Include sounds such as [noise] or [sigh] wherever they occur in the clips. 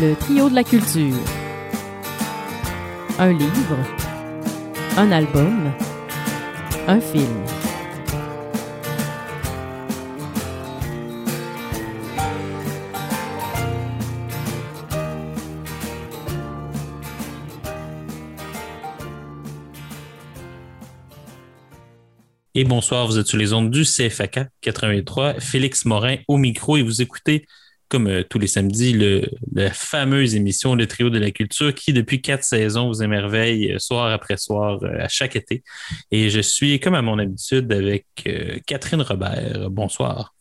Le trio de la culture. Un livre. Un album. Un film. Et bonsoir, vous êtes sur les ondes du CFAK 83. Félix Morin au micro et vous écoutez, comme euh, tous les samedis, le, la fameuse émission Le Trio de la Culture qui, depuis quatre saisons, vous émerveille euh, soir après soir euh, à chaque été. Et je suis, comme à mon habitude, avec Catherine Robert. Bonsoir.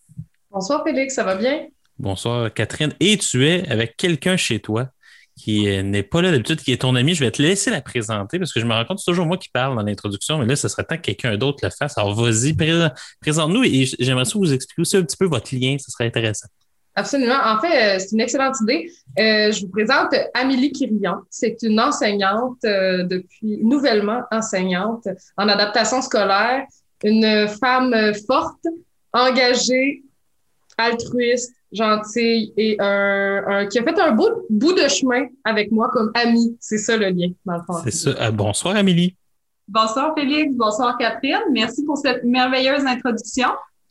Bonsoir Félix, ça va bien? Bonsoir Catherine. Et tu es avec quelqu'un chez toi qui n'est pas là d'habitude, qui est ton ami. Je vais te laisser la présenter parce que je me rends compte, c'est toujours moi qui parle dans l'introduction, mais là, ce serait temps que quelqu'un d'autre le fasse. Alors, vas-y, présente-nous et j'aimerais ça vous expliquer aussi un petit peu votre lien, ce serait intéressant. Absolument. En fait, euh, c'est une excellente idée. Euh, je vous présente Amélie Kirian. C'est une enseignante depuis, nouvellement enseignante en adaptation scolaire, une femme forte, engagée, altruiste, gentille et un, qui a fait un bout, bout de chemin avec moi comme amie. C'est ça le lien, dans le fond. C'est ça. Euh, bonsoir, Amélie. Bonsoir, Félix. Bonsoir, Catherine. Merci pour cette merveilleuse introduction.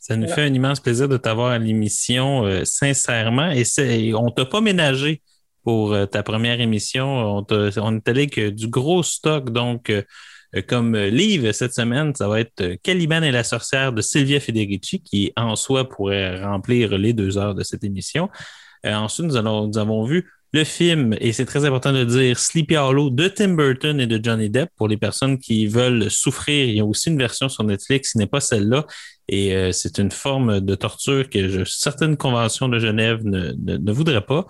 Ça nous fait un immense plaisir de t'avoir à l'émission, euh, sincèrement. Et on t'a pas ménagé pour euh, ta première émission. On, on est allé avec du gros stock, donc euh, comme livre cette semaine, ça va être Caliban et la sorcière de Sylvia Federici, qui en soi pourrait remplir les deux heures de cette émission. ensuite, nous, nous avons vu le film, et c'est très important de dire, Sleepy Hollow de Tim Burton et de Johnny Depp. Pour les personnes qui veulent souffrir, il y a aussi une version sur Netflix, ce n'est pas celle-là. Et c'est une forme de torture que certaines conventions de Genève ne, ne, voudraient pas.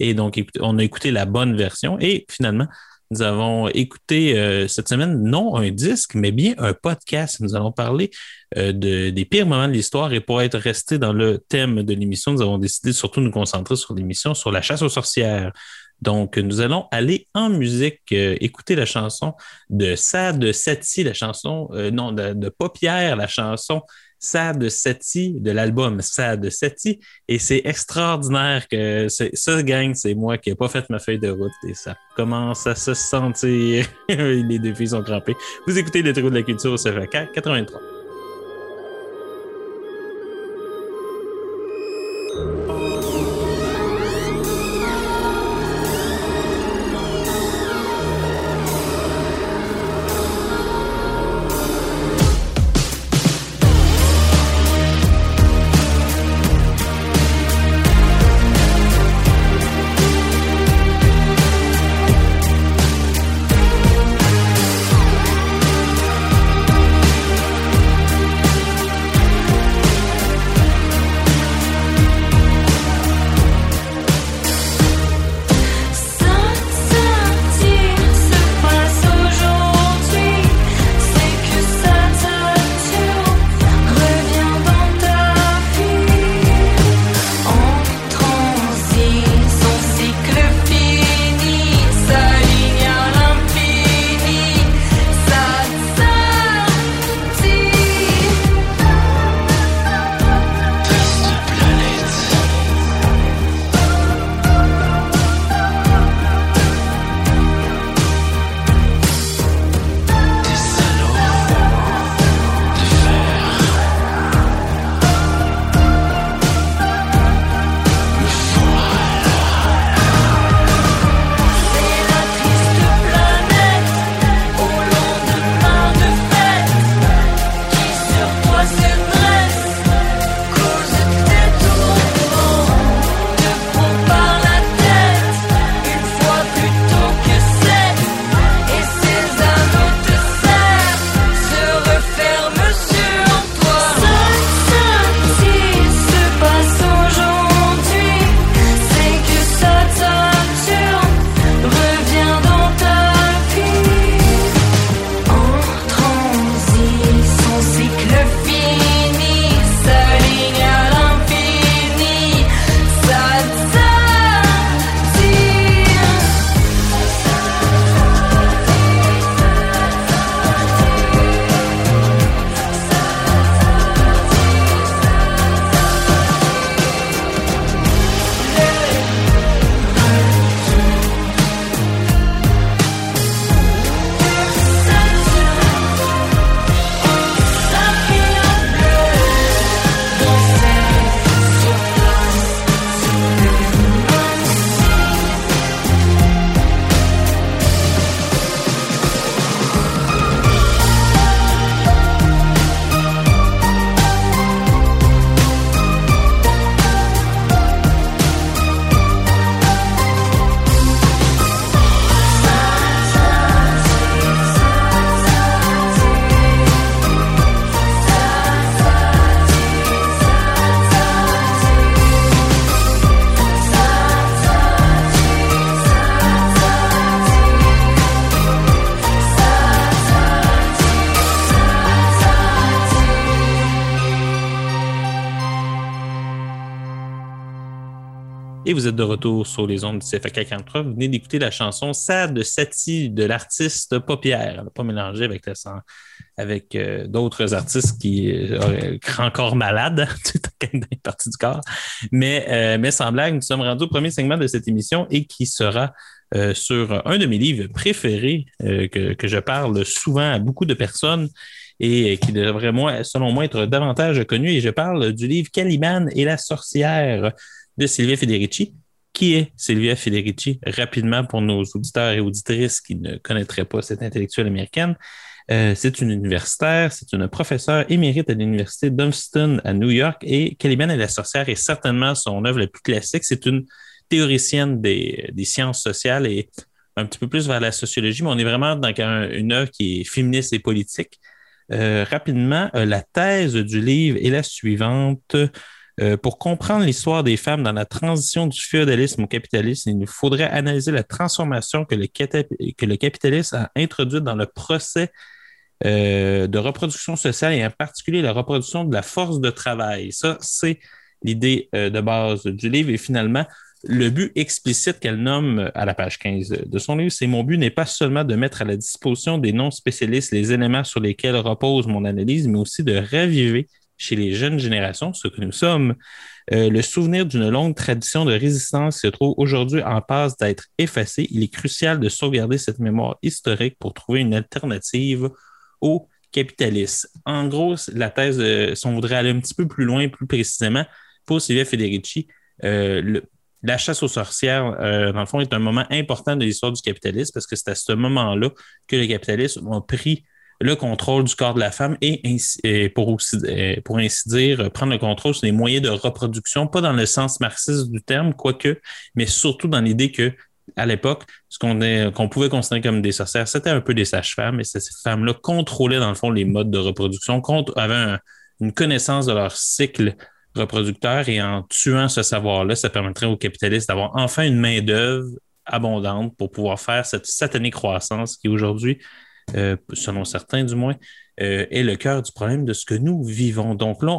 Et donc, on a écouté la bonne version. Et finalement, nous avons écouté euh, cette semaine non un disque, mais bien un podcast. Nous allons parler euh, de, des pires moments de l'histoire et pour être resté dans le thème de l'émission, nous avons décidé surtout de nous concentrer sur l'émission sur la chasse aux sorcières. Donc, nous allons aller en musique, euh, écouter la chanson de Sad Sati, la chanson, non, de, de Paupière, la chanson Sad Seti de l'album Sad Seti. Et c'est extraordinaire que ça, gang, c'est moi qui n'ai pas fait ma feuille de route et ça commence à se sentir. [laughs] Les deux sont crampées. Vous écoutez le trou de la culture au CFK 83. Vous êtes de retour sur les ondes du CFAK 43. Vous venez d'écouter la chanson Sad de Satie de l'artiste Paupière. Pas mélangé avec, le sang, avec euh, d'autres artistes qui euh, encore malades, en partie du corps. Mais, euh, mais sans blague, nous sommes rendus au premier segment de cette émission et qui sera sur un de mes livres préférés que, je parle souvent à beaucoup de personnes et qui devrait, selon moi, être davantage connu. Et je parle du livre Caliban et la sorcière de Sylvia Federici. Qui est Sylvia Federici? Rapidement, pour nos auditeurs et auditrices qui ne connaîtraient pas cette intellectuelle américaine, euh, c'est une universitaire, c'est une professeure émérite à l'université d'Umston à New York et Caliban et la sorcière est certainement son œuvre la plus classique. C'est une théoricienne des, des, sciences sociales et un petit peu plus vers la sociologie, mais on est vraiment dans une œuvre qui est féministe et politique. Euh, rapidement, euh, la thèse du livre est la suivante. Euh, pour comprendre l'histoire des femmes dans la transition du féodalisme au capitalisme, il nous faudrait analyser la transformation que le, capitalisme a introduite dans le procès euh, de reproduction sociale et en particulier la reproduction de la force de travail. Ça, c'est l'idée euh, de base du livre. Et finalement, le but explicite qu'elle nomme à la page 15 de son livre, c'est mon but n'est pas seulement de mettre à la disposition des non-spécialistes les éléments sur lesquels repose mon analyse, mais aussi de raviver chez les jeunes générations, ce que nous sommes, euh, le souvenir d'une longue tradition de résistance se trouve aujourd'hui en passe d'être effacé. Il est crucial de sauvegarder cette mémoire historique pour trouver une alternative au capitalisme. En gros, la thèse, euh, si on voudrait aller un petit peu plus loin, plus précisément, pour Sylvia Federici, euh, la chasse aux sorcières, dans le fond, est un moment important de l'histoire du capitalisme parce que c'est à ce moment-là que le capitalisme a pris le contrôle du corps de la femme et, pour, pour ainsi dire, prendre le contrôle sur les moyens de reproduction, pas dans le sens marxiste du terme, quoique, mais surtout dans l'idée que à l'époque, ce qu'on pouvait considérer comme des sorcières, c'était un peu des sages-femmes, et ces femmes-là contrôlaient dans le fond les modes de reproduction, avaient une connaissance de leur cycle reproducteur, et en tuant ce savoir-là, ça permettrait aux capitalistes d'avoir enfin une main-d'œuvre abondante pour pouvoir faire cette satanée croissance qui aujourd'hui euh, selon certains du moins, euh, est le cœur du problème de ce que nous vivons. Donc là,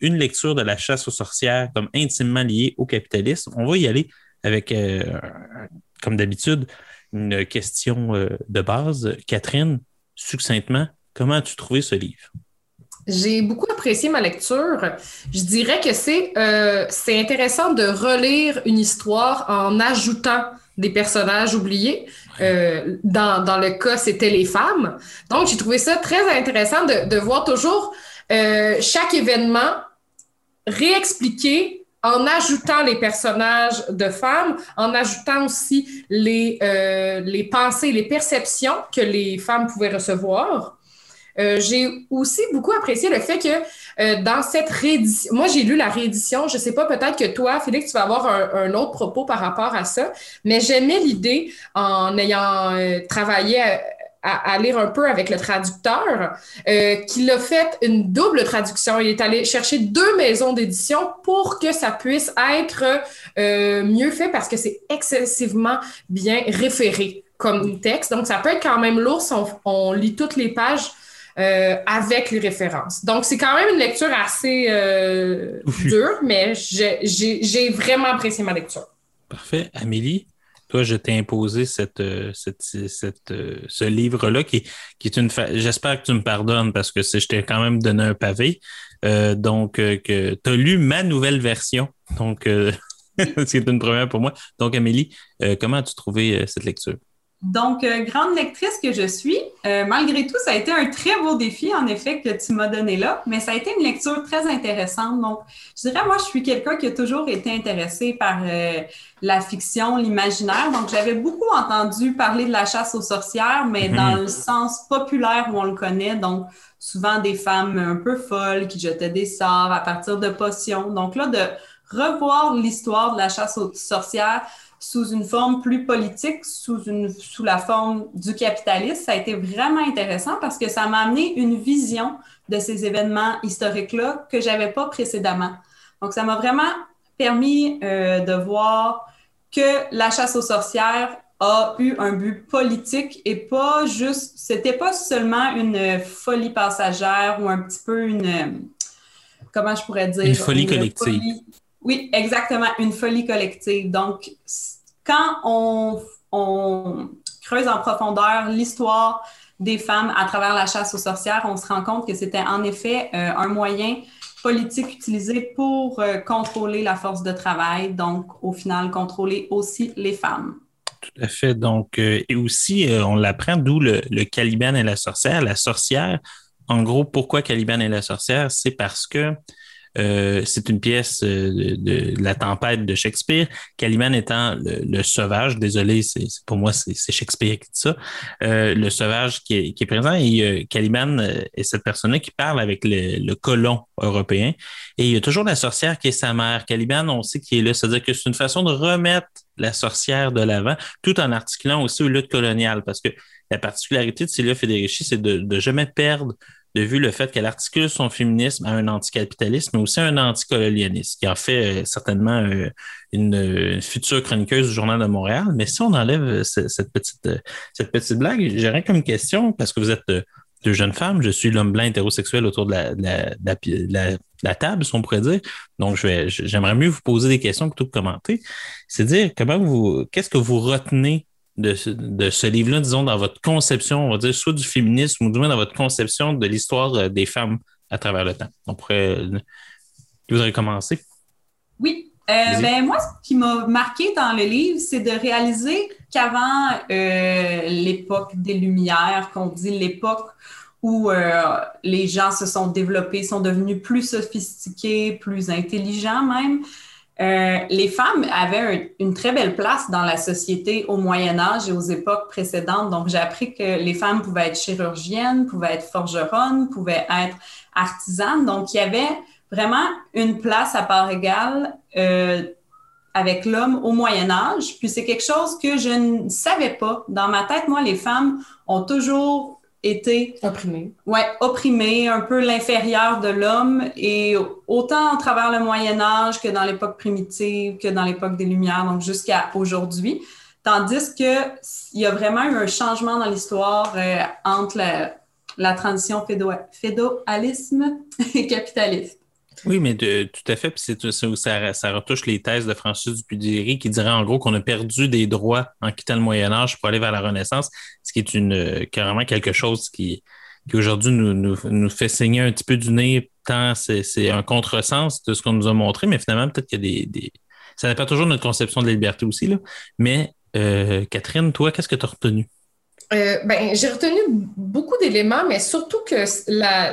une lecture de la chasse aux sorcières comme intimement liée au capitalisme. On va y aller avec, euh, comme d'habitude, une question de base. Catherine, succinctement, comment as-tu trouvé ce livre? J'ai beaucoup apprécié ma lecture. Je dirais que c'est c'est intéressant de relire une histoire en ajoutant des personnages oubliés. Euh, dans, dans, le cas, c'était les femmes. Donc, j'ai trouvé ça très intéressant de, de voir toujours euh, chaque événement réexpliqué en ajoutant les personnages de femmes, en ajoutant aussi les, euh, les pensées, les perceptions que les femmes pouvaient recevoir. Euh, j'ai aussi beaucoup apprécié le fait que euh, dans cette réédition, moi j'ai lu la réédition, je ne sais pas, peut-être que toi, Félix, tu vas avoir un, autre propos par rapport à ça, mais j'aimais l'idée en ayant euh, travaillé à, lire un peu avec le traducteur, qu'il a fait une double traduction. Il est allé chercher deux maisons d'édition pour que ça puisse être mieux fait parce que c'est excessivement bien référé comme texte. Donc, ça peut être quand même lourd si on lit toutes les pages euh, avec les références. Donc, c'est quand même une lecture assez euh, dure, mais j'ai vraiment apprécié ma lecture. Parfait. Amélie, toi, je t'ai imposé cette, euh, cette, cette, ce livre-là qui, qui est une. J'espère que tu me pardonnes parce que je t'ai quand même donné un pavé. donc, que tu as lu ma nouvelle version. Donc, [laughs] c'est une première pour moi. Donc, Amélie, comment as-tu trouvé cette lecture? Donc, euh, grande lectrice que je suis, euh, malgré tout, ça a été un très beau défi, en effet, que tu m'as donné là, mais ça a été une lecture très intéressante. Donc, je dirais, moi, je suis quelqu'un qui a toujours été intéressé par euh, la fiction, l'imaginaire. Donc, j'avais beaucoup entendu parler de la chasse aux sorcières, mais mhm. dans le sens populaire où on le connaît. Donc, souvent des femmes un peu folles qui jetaient des sorts à partir de potions. Donc, là, de revoir l'histoire de la chasse aux sorcières, sous une forme plus politique, sous, une, sous la forme du capitalisme. Ça a été vraiment intéressant parce que ça m'a amené une vision de ces événements historiques-là que j'avais pas précédemment. Donc, ça m'a vraiment permis euh, de voir que la chasse aux sorcières a eu un but politique et pas juste, c'était pas seulement une folie passagère ou un petit peu une, comment je pourrais dire? Une folie collective Oui, exactement, une folie collective. Donc, quand on, creuse en profondeur l'histoire des femmes à travers la chasse aux sorcières, on se rend compte que c'était en effet euh, un moyen politique utilisé pour euh, contrôler la force de travail, donc au final contrôler aussi les femmes. Tout à fait. Donc, euh, et aussi, on l'apprend d'où le, Caliban et la sorcière. La sorcière, en gros, pourquoi Caliban et la sorcière? C'est parce que euh, c'est une pièce euh, de, La tempête de Shakespeare. Caliban étant le, sauvage, désolé, c'est pour moi c'est Shakespeare qui dit ça, euh, le sauvage qui est, présent et Caliban est cette personne-là qui parle avec le, colon européen. Et il y a toujours la sorcière qui est sa mère. Caliban, on sait qu'il est là, c'est-à-dire que c'est une façon de remettre la sorcière de l'avant, tout en articulant aussi aux luttes coloniales, parce que la particularité de Celia Federici, c'est de, de jamais perdre de vu le fait qu'elle articule son féminisme à un anticapitalisme, mais aussi à un anticolonialisme, qui en fait euh, certainement euh, une, future chroniqueuse du Journal de Montréal. Mais si on enlève euh, cette, petite, cette petite blague, rien comme question, parce que vous êtes deux jeunes femmes, je suis l'homme blanc hétérosexuel autour de la, table, si on pourrait dire. Donc, j'aimerais mieux vous poser des questions plutôt que commenter. C'est dire comment vous, qu'est-ce que vous retenez de, ce livre-là, disons, dans votre conception, on va dire, soit du féminisme ou du moins dans votre conception de l'histoire euh, des femmes à travers le temps? On pourrait. Vous aurez commencé? Oui. Euh, ben, moi, ce qui m'a marqué dans le livre, c'est de réaliser qu'avant euh, l'époque des Lumières, qu'on dit l'époque où les gens se sont développés, sont devenus plus sophistiqués, plus intelligents même, euh, les femmes avaient une très belle place dans la société au Moyen Âge et aux époques précédentes. Donc, j'ai appris que les femmes pouvaient être chirurgiennes, pouvaient être forgeronnes, pouvaient être artisanes. Donc, il y avait vraiment une place à part égale euh, avec l'homme au Moyen Âge. Puis c'est quelque chose que je ne savais pas. Dans ma tête, moi, les femmes ont toujours été opprimé. Ouais, opprimé, un peu l'inférieur de l'homme et autant à travers le Moyen Âge que dans l'époque primitive, que dans l'époque des Lumières, donc jusqu'à aujourd'hui. Tandis que il y a vraiment eu un changement dans l'histoire euh, entre la, la transition fédéralisme [laughs] et capitalisme. Oui, mais tout à fait. Puis c'est ça, ça retouche les thèses de Francis Dupudéry qui dirait en gros qu'on a perdu des droits en quittant le Moyen Âge pour aller vers la Renaissance, ce qui est une carrément quelque chose qui, aujourd'hui nous, fait saigner un petit peu du nez, tant c'est un contresens de ce qu'on nous a montré, mais finalement, peut-être qu'il y a des, Ça n'est pas toujours notre conception de la liberté aussi, là. Mais euh, Catherine, toi, qu'est-ce que tu as retenu? Euh, ben, j'ai retenu beaucoup d'éléments, mais surtout que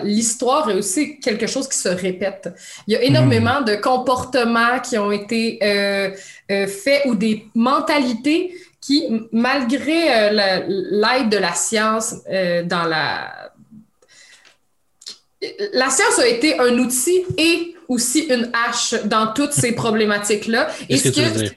l'histoire est aussi quelque chose qui se répète. Il y a énormément de comportements qui ont été euh, euh, faits ou des mentalités qui, malgré l'aide de la science dans la... La science a été un outil et aussi une hache dans toutes ces problématiques-là. Est-ce que,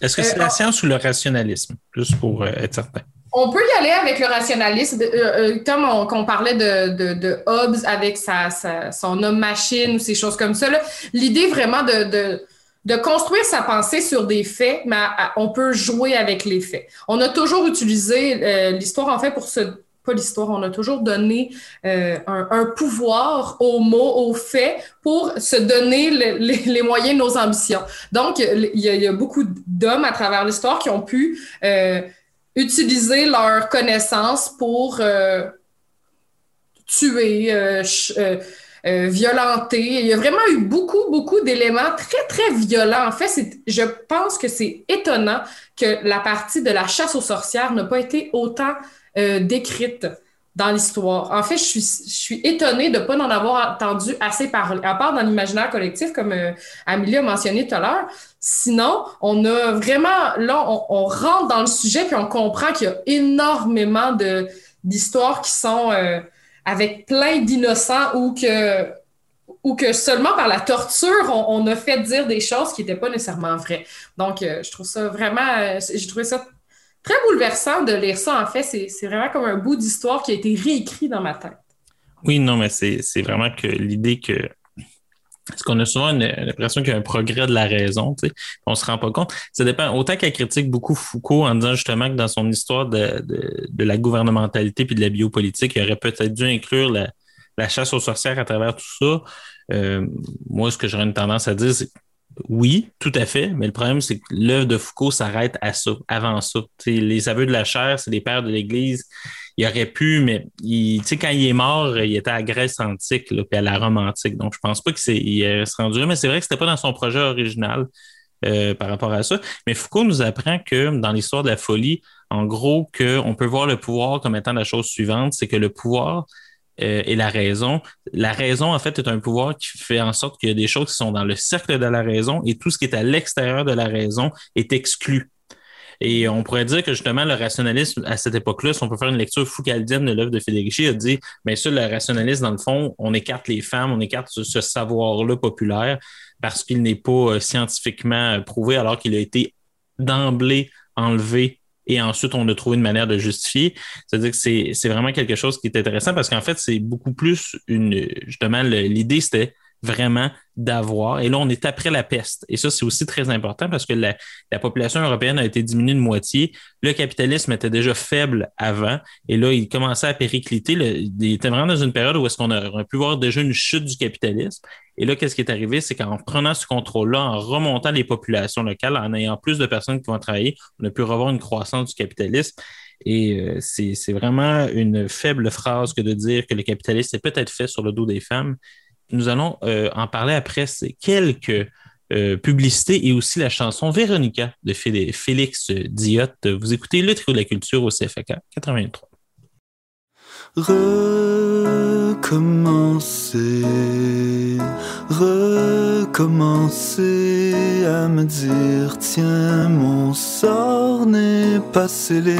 Est-ce que c'est la science ou le rationalisme, juste pour être certain? On peut y aller avec le rationalisme, euh, euh, comme on, parlait de, de, Hobbes avec sa, son homme-machine ou ces choses comme ça. L'idée vraiment de, de, construire sa pensée sur des faits, mais on peut jouer avec les faits. On a toujours utilisé euh, l'histoire, en fait, pour ce... Pas l'histoire, on a toujours donné un, pouvoir aux mots, aux faits, pour se donner les, moyens de nos ambitions. Donc, il y a, beaucoup d'hommes à travers l'histoire qui ont pu utiliser leurs connaissances pour euh, tuer, euh, euh, violenter. Il y a vraiment eu beaucoup, beaucoup d'éléments très, très violents. En fait, je pense que c'est étonnant que la partie de la chasse aux sorcières n'a pas été autant décrite dans l'histoire. En fait, je suis, je suis étonnée de ne pas en avoir entendu assez parler, à part dans l'imaginaire collectif, comme Amélie a mentionné tout à l'heure. Sinon, on a vraiment, là, on, rentre dans le sujet puis on comprend qu'il y a énormément d'histoires qui sont euh, avec plein d'innocents ou que, ou que seulement par la torture, on, a fait dire des choses qui n'étaient pas nécessairement vraies. Donc, euh, je trouve ça vraiment, euh, j'ai trouvé ça très bouleversant de lire ça. En fait, c'est, vraiment comme un bout d'histoire qui a été réécrit dans ma tête. Oui, non, mais c'est, c'est vraiment que l'idée que parce qu'on a souvent l'impression qu'il y a un progrès de la raison, tu sais, on se rend pas compte. Ça dépend. Autant qu'elle critique beaucoup Foucault en disant justement que dans son histoire de, de, la gouvernementalité puis de la biopolitique, il aurait peut-être dû inclure la, chasse aux sorcières à travers tout ça. Euh, moi, ce que j'aurais une tendance à dire, c'est oui, tout à fait, mais le problème, c'est que l'œuvre de Foucault s'arrête à ça, avant ça. les aveux de la chair, c'est les pères de l'Église. Il aurait pu, mais quand il est mort, il était à Grèce antique, là, puis à la Rome antique. Donc, je pense pas qu'il se rendu mais c'est vrai que c'était pas dans son projet original euh, par rapport à ça. Mais Foucault nous apprend que dans l'histoire de la folie, en gros, qu'on peut voir le pouvoir comme étant la chose suivante, c'est que le pouvoir, euh, et la raison. La raison, en fait, est un pouvoir qui fait en sorte qu'il y a des choses qui sont dans le cercle de la raison et tout ce qui est à l'extérieur de la raison est exclu. Et on pourrait dire que justement, le rationalisme, à cette époque-là, si on peut faire une lecture foucaldienne de l'œuvre de Federici, a dit, bien sûr, le rationalisme, dans le fond, on écarte les femmes, on écarte ce, savoir-là populaire parce qu'il n'est pas euh, scientifiquement prouvé alors qu'il a été d'emblée enlevé et ensuite on a trouvé une manière de justifier. C'est-à-dire que c'est vraiment quelque chose qui est intéressant parce qu'en fait, c'est beaucoup plus une. Justement, l'idée, c'était vraiment d'avoir. Et là, on est après la peste. Et ça, c'est aussi très important parce que la, population européenne a été diminuée de moitié. Le capitalisme était déjà faible avant. Et là, il commençait à péricliter. il était vraiment dans une période où est-ce qu'on aurait pu voir déjà une chute du capitalisme. Et là, qu'est-ce qui est arrivé? C'est qu'en prenant ce contrôle-là, en remontant les populations locales, en ayant plus de personnes qui vont travailler, on a pu revoir une croissance du capitalisme. Et euh, c'est vraiment une faible phrase que de dire que le capitalisme est peut-être fait sur le dos des femmes nous allons euh, en parler après ces quelques euh, publicités et aussi la chanson Véronica de Félix Diot. Vous écoutez le trio de la culture au CFK 83. Recommencer, à me dire tiens mon sort n'est pas scellé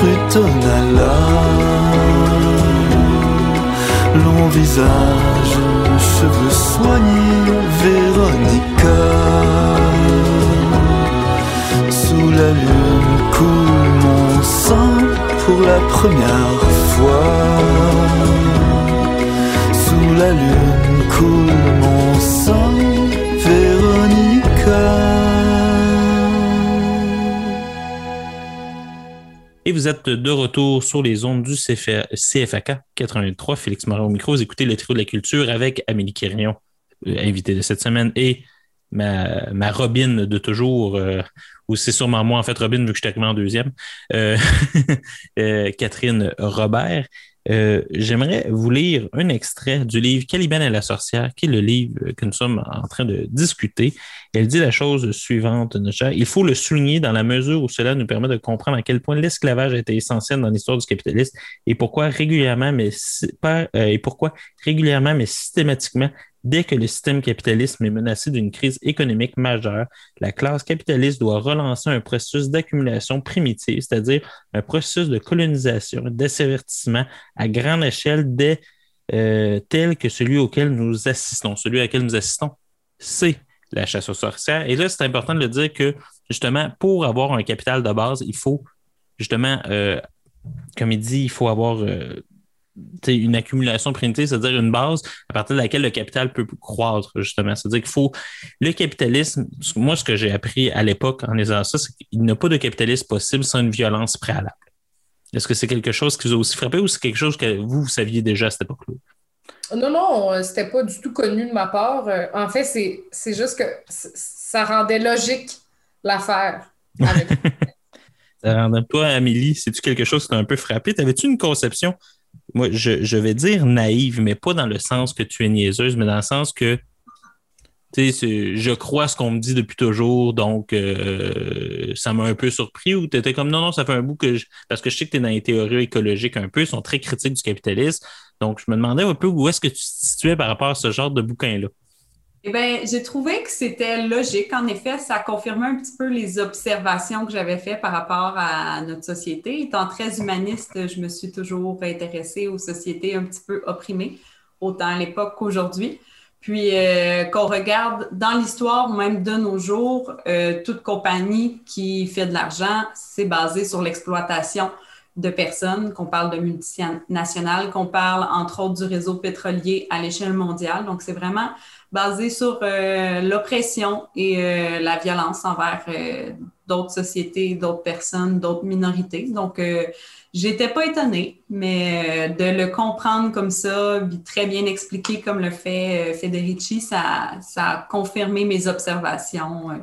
rue Tonala. Long visage, cheveux soignés, Véronica. Sous la lune coule mon sang pour la première fois la lune coule mon sang, vous êtes de retour sur les ondes du CFAK 83. Félix Morin au micro. Vous écoutez le trio de la culture avec Amélie Quirion, euh, invitée de cette semaine, et ma, ma Robin de toujours, euh, ou c'est sûrement moi, en fait, Robin, vu que je suis arrivé en deuxième, euh, [laughs] Catherine Robert. Euh, j'aimerais vous lire un extrait du livre Caliban et la sorcière, qui est le livre que nous sommes en train de discuter. Elle dit la chose suivante, Il faut le souligner dans la mesure où cela nous permet de comprendre à quel point l'esclavage a été essentiel dans l'histoire du capitalisme et pourquoi régulièrement, mais euh, et pourquoi régulièrement, mais systématiquement, Dès que le système capitaliste est menacé d'une crise économique majeure, la classe capitaliste doit relancer un processus d'accumulation primitive, c'est-à-dire un processus de colonisation, d'asservissement à grande échelle euh, tel que celui auquel nous assistons. Celui auquel nous assistons, c'est la chasse aux sorcières. Et là, c'est important de le dire que, justement, pour avoir un capital de base, il faut justement, euh, comme il dit, il faut avoir euh, une accumulation primitive, c'est-à-dire une base à partir de laquelle le capital peut croître, justement. C'est-à-dire qu'il faut. Le capitalisme, moi, ce que j'ai appris à l'époque en lisant ça, c'est qu'il n'y a pas de capitalisme possible sans une violence préalable. Est-ce que c'est quelque chose qui vous a aussi frappé ou c'est quelque chose que vous, vous saviez déjà à cette époque-là? Non, non, euh, c'était pas du tout connu de ma part. Euh, en fait, c'est juste que ça rendait logique l'affaire. [laughs] ça rendait toi, Amélie, c'est-tu quelque chose qui t'a un peu frappé? T'avais-tu une conception, moi, je, vais dire naïve, mais pas dans le sens que tu es niaiseuse, mais dans le sens que je crois ce qu'on me dit depuis toujours, donc euh, ça m'a un peu surpris ou tu étais comme non, non, ça fait un bout que je... parce que je sais que tu es dans les théories écologiques un peu, ils sont très critiques du capitalisme. Donc, je me demandais un peu où est-ce que tu te situais par rapport à ce genre de bouquin-là. Eh bien, j'ai trouvé que c'était logique. En effet, ça confirmait un petit peu les observations que j'avais faites par rapport à notre société. Étant très humaniste, je me suis toujours intéressée aux sociétés un petit peu opprimées, autant à l'époque qu'aujourd'hui. Puis euh, qu'on regarde dans l'histoire, même de nos jours, euh, toute compagnie qui fait de l'argent, c'est basé sur l'exploitation de personnes, qu'on parle de multinationales, qu'on parle entre autres du réseau pétrolier à l'échelle mondiale. Donc, c'est vraiment basé sur euh, l'oppression et la violence envers d'autres sociétés, d'autres personnes, d'autres minorités. Donc, J'étais pas étonnée, mais euh, de le comprendre comme ça, très bien expliqué comme le fait euh, Federici, ça a confirmé mes observations.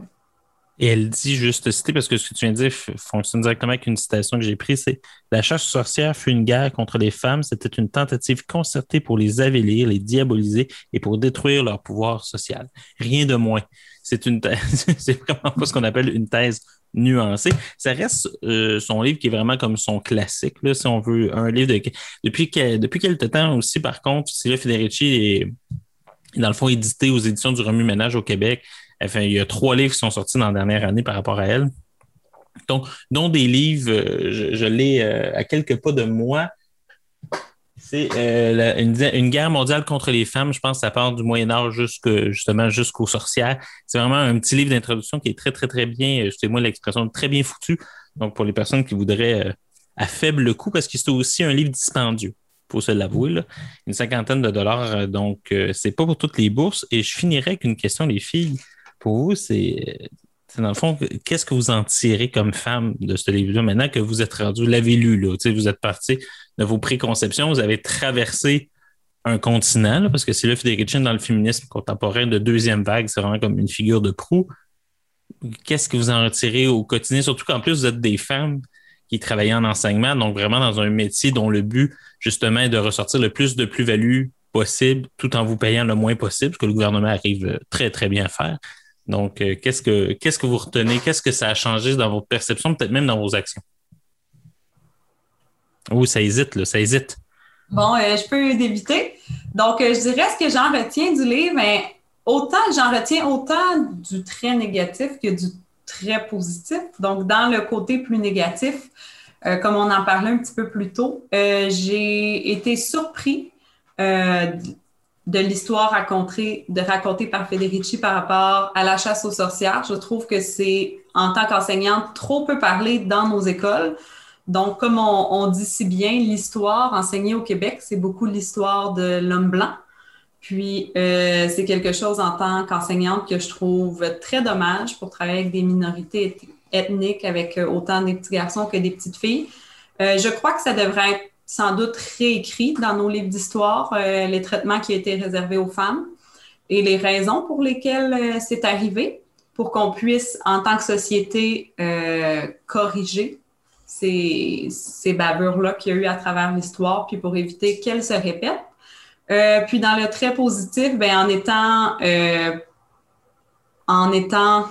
Et elle dit juste citer, parce que ce que tu viens de dire fonctionne directement avec une citation que j'ai prise, c'est La chasse sorcière fut une guerre contre les femmes, c'était une tentative concertée pour les avélir, les diaboliser et pour détruire leur pouvoir social. Rien de moins. C'est une [laughs] c'est vraiment pas ce qu'on appelle une thèse nuancé. Ça reste euh, son livre qui est vraiment comme son classique, là, si on veut, un livre de... Depuis, depuis quelques temps aussi, par contre, Sylvia Federici est, dans le fond, édité aux éditions du Remue Ménage au Québec. Enfin, il y a trois livres qui sont sortis dans la dernière année par rapport à elle. Donc, dont des livres, euh, je, l'ai euh, à quelques pas de moi, c'est euh, une, guerre mondiale contre les femmes. Je pense que ça part du Moyen Âge justement jusqu'aux sorcières. C'est vraiment un petit livre d'introduction qui est très, très, très bien, c'est moi l'expression, très bien foutu. Donc, pour les personnes qui voudraient à faible coût, parce que c'est aussi un livre dispendieux, faut se l'avouer, une cinquantaine de dollars. Donc, c'est pas pour toutes les bourses. Et je finirai avec une question, les filles. Pour vous, c'est dans le fond, qu'est-ce que vous en tirez comme femme de ce livre-là maintenant que vous êtes rendu, vous l'avez lu, là, vous êtes parti de vos préconceptions, vous avez traversé un continent, parce que c'est le Federici dans le féminisme contemporain de deuxième vague, c'est vraiment comme une figure de proue. Qu'est-ce que vous en retirez au quotidien, surtout qu'en plus vous êtes des femmes qui travaillent en enseignement, donc vraiment dans un métier dont le but, justement, est de ressortir le plus de plus-value possible tout en vous payant le moins possible, ce que le gouvernement arrive très, très bien à faire. Donc, euh, qu'est-ce que vous retenez? Qu'est-ce que ça a changé dans votre perception, peut-être même dans vos actions? Oh, ça hésite, là, ça hésite. Bon, euh, je peux débiter. Donc, euh, je dirais ce que j'en retiens du livre, mais autant j'en retiens autant du très négatif que du très positif. Donc, dans le côté plus négatif, comme on en parlait un petit peu plus tôt, j'ai été surpris de l'histoire racontée, de raconter par Federici par rapport à la chasse aux sorcières. Je trouve que c'est, en tant qu'enseignante, trop peu parlé dans nos écoles. Donc, comme on, dit si bien, l'histoire enseignée au Québec, c'est beaucoup l'histoire de l'homme blanc. Puis, euh, c'est quelque chose en tant qu'enseignante que je trouve très dommage pour travailler avec des minorités ethniques, avec autant des petits garçons que des petites filles. Euh, je crois que ça devrait être sans doute réécrit dans nos livres d'histoire euh, les traitements qui étaient réservés aux femmes et les raisons pour lesquelles euh, c'est arrivé pour qu'on puisse, en tant que société, euh, corriger ces, ces bavures-là qu'il y a eu à travers l'histoire, puis pour éviter qu'elles se répètent. puis dans le très positif, ben, en étant, en étant,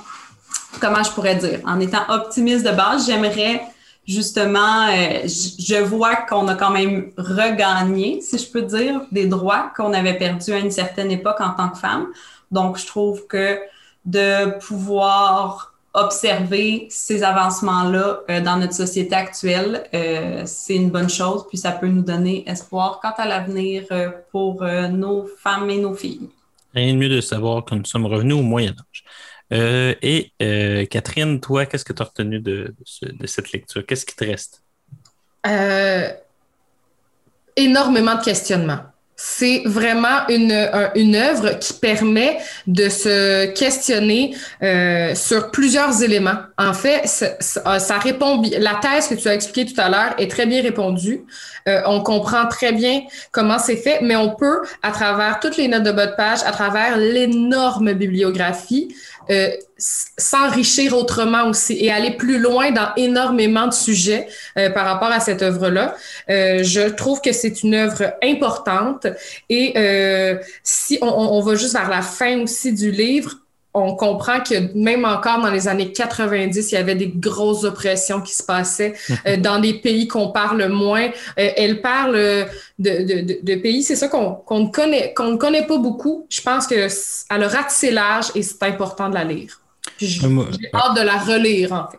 comment je pourrais dire, en étant optimiste de base, j'aimerais justement, euh, je vois qu'on a quand même regagné, si je peux dire, des droits qu'on avait perdus à une certaine époque en tant que femme. Donc, je trouve que de pouvoir observer ces avancements-là euh, dans notre société actuelle, euh, c'est une bonne chose, puis ça peut nous donner espoir quant à l'avenir pour nos femmes et nos filles. Rien de mieux de savoir que nous sommes revenus au Moyen Âge. Euh, et euh, Catherine, toi, qu'est-ce que tu as retenu de, cette lecture? Qu'est-ce qui te reste? Euh, énormément de questionnements. C'est vraiment une, œuvre qui permet de se questionner sur plusieurs éléments. En fait, ça, répond la thèse que tu as expliquée tout à l'heure est très bien répondue. On comprend très bien comment c'est fait, mais on peut, à travers toutes les notes de bas de page, à travers l'énorme bibliographie, euh, s'enrichir autrement aussi et aller plus loin dans énormément de sujets euh, par rapport à cette œuvre-là. Euh, je trouve que c'est une œuvre importante et euh, si on, on, va juste vers la fin aussi du livre, on comprend que même encore dans les années 90, il y avait des grosses oppressions qui se passaient [laughs] euh, dans des pays qu'on parle moins. Euh, elle parle de, de, de, pays, c'est ça qu'on ne connaît qu'on ne connaît pas beaucoup. Je pense que elle a ratissé l'âge et c'est important de la lire. J'ai hâte de la relire en fait.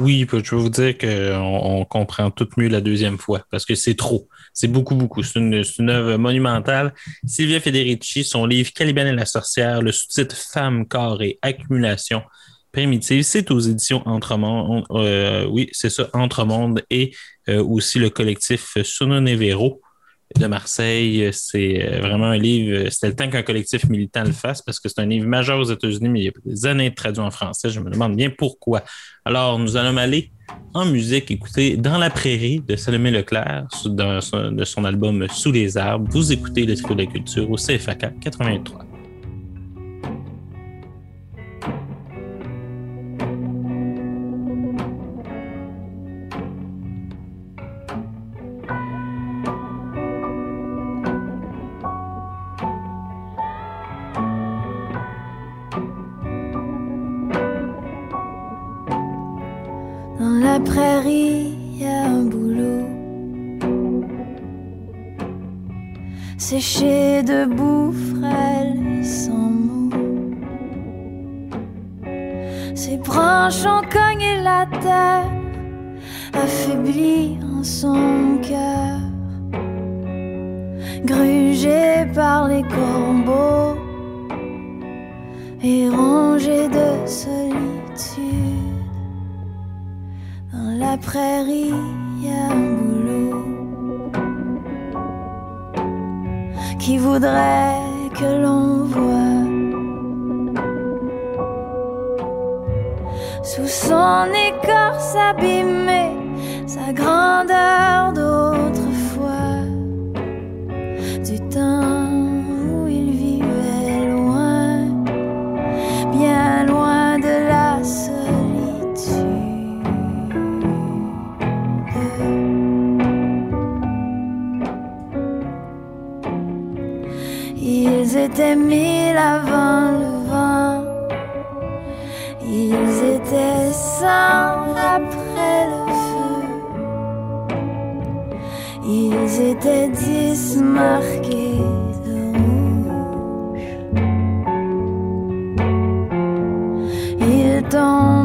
Oui, je peux vous dire qu'on on comprend tout mieux la deuxième fois parce que c'est trop. C'est beaucoup, beaucoup. C'est une, œuvre monumentale. Sylvia Federici, son livre Caliban et la sorcière, le sous-titre Femme, corps et accumulation primitive, c'est aux éditions Entremonde. Euh, oui, c'est ça, Entremonde et euh, aussi le collectif Sono Nevero de Marseille. C'est euh, vraiment un livre, c'était le temps qu'un collectif militant le fasse parce que c'est un livre majeur aux États-Unis, mais il y a des années de traduit en français. Je me demande bien pourquoi. Alors, nous allons aller en musique, écoutez Dans la prairie de Salomé Leclerc de son album Sous les arbres. Vous écoutez le trio de la culture au CFAK 83. Debout, frêle et sans mots. Ses branches ont cogné la terre, affaibli en son cœur. Grugé par les corbeaux et rongé de solitude la prairie, y a un boulot qui voudrait que l'on voit sous son écorce abîmée sa grandeur d'autrefois. Du temps étaient mille avant le vent. Ils étaient cent après le feu. Ils étaient dix marqués de rouge. Il tombera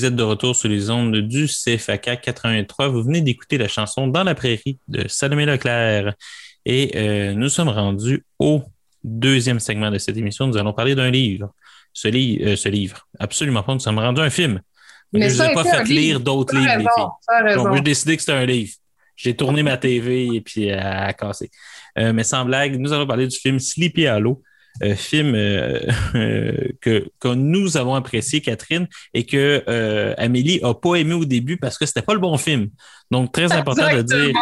vous êtes de retour sur les ondes du CFAK 83. Vous venez d'écouter la chanson Dans la prairie de Salomé Leclerc. Et euh, nous sommes rendus au deuxième segment de cette émission. Nous allons parler d'un livre. Ce, li- euh, ce livre, absolument pas. Nous sommes rendus à un film. Mais je ça vous ai pas fait lire d'autres livres, les raison, filles. as Donc, j'ai décidé que c'était un livre. J'ai tourné ma TV et puis elle a cassé. Euh, mais sans blague, nous allons parler du film Sleepy Hollow, euh, film euh, euh, que, que nous avons apprécié, Catherine, et que Amélie a pas aimé au début parce que c'était pas le bon film. Donc, très important de dire.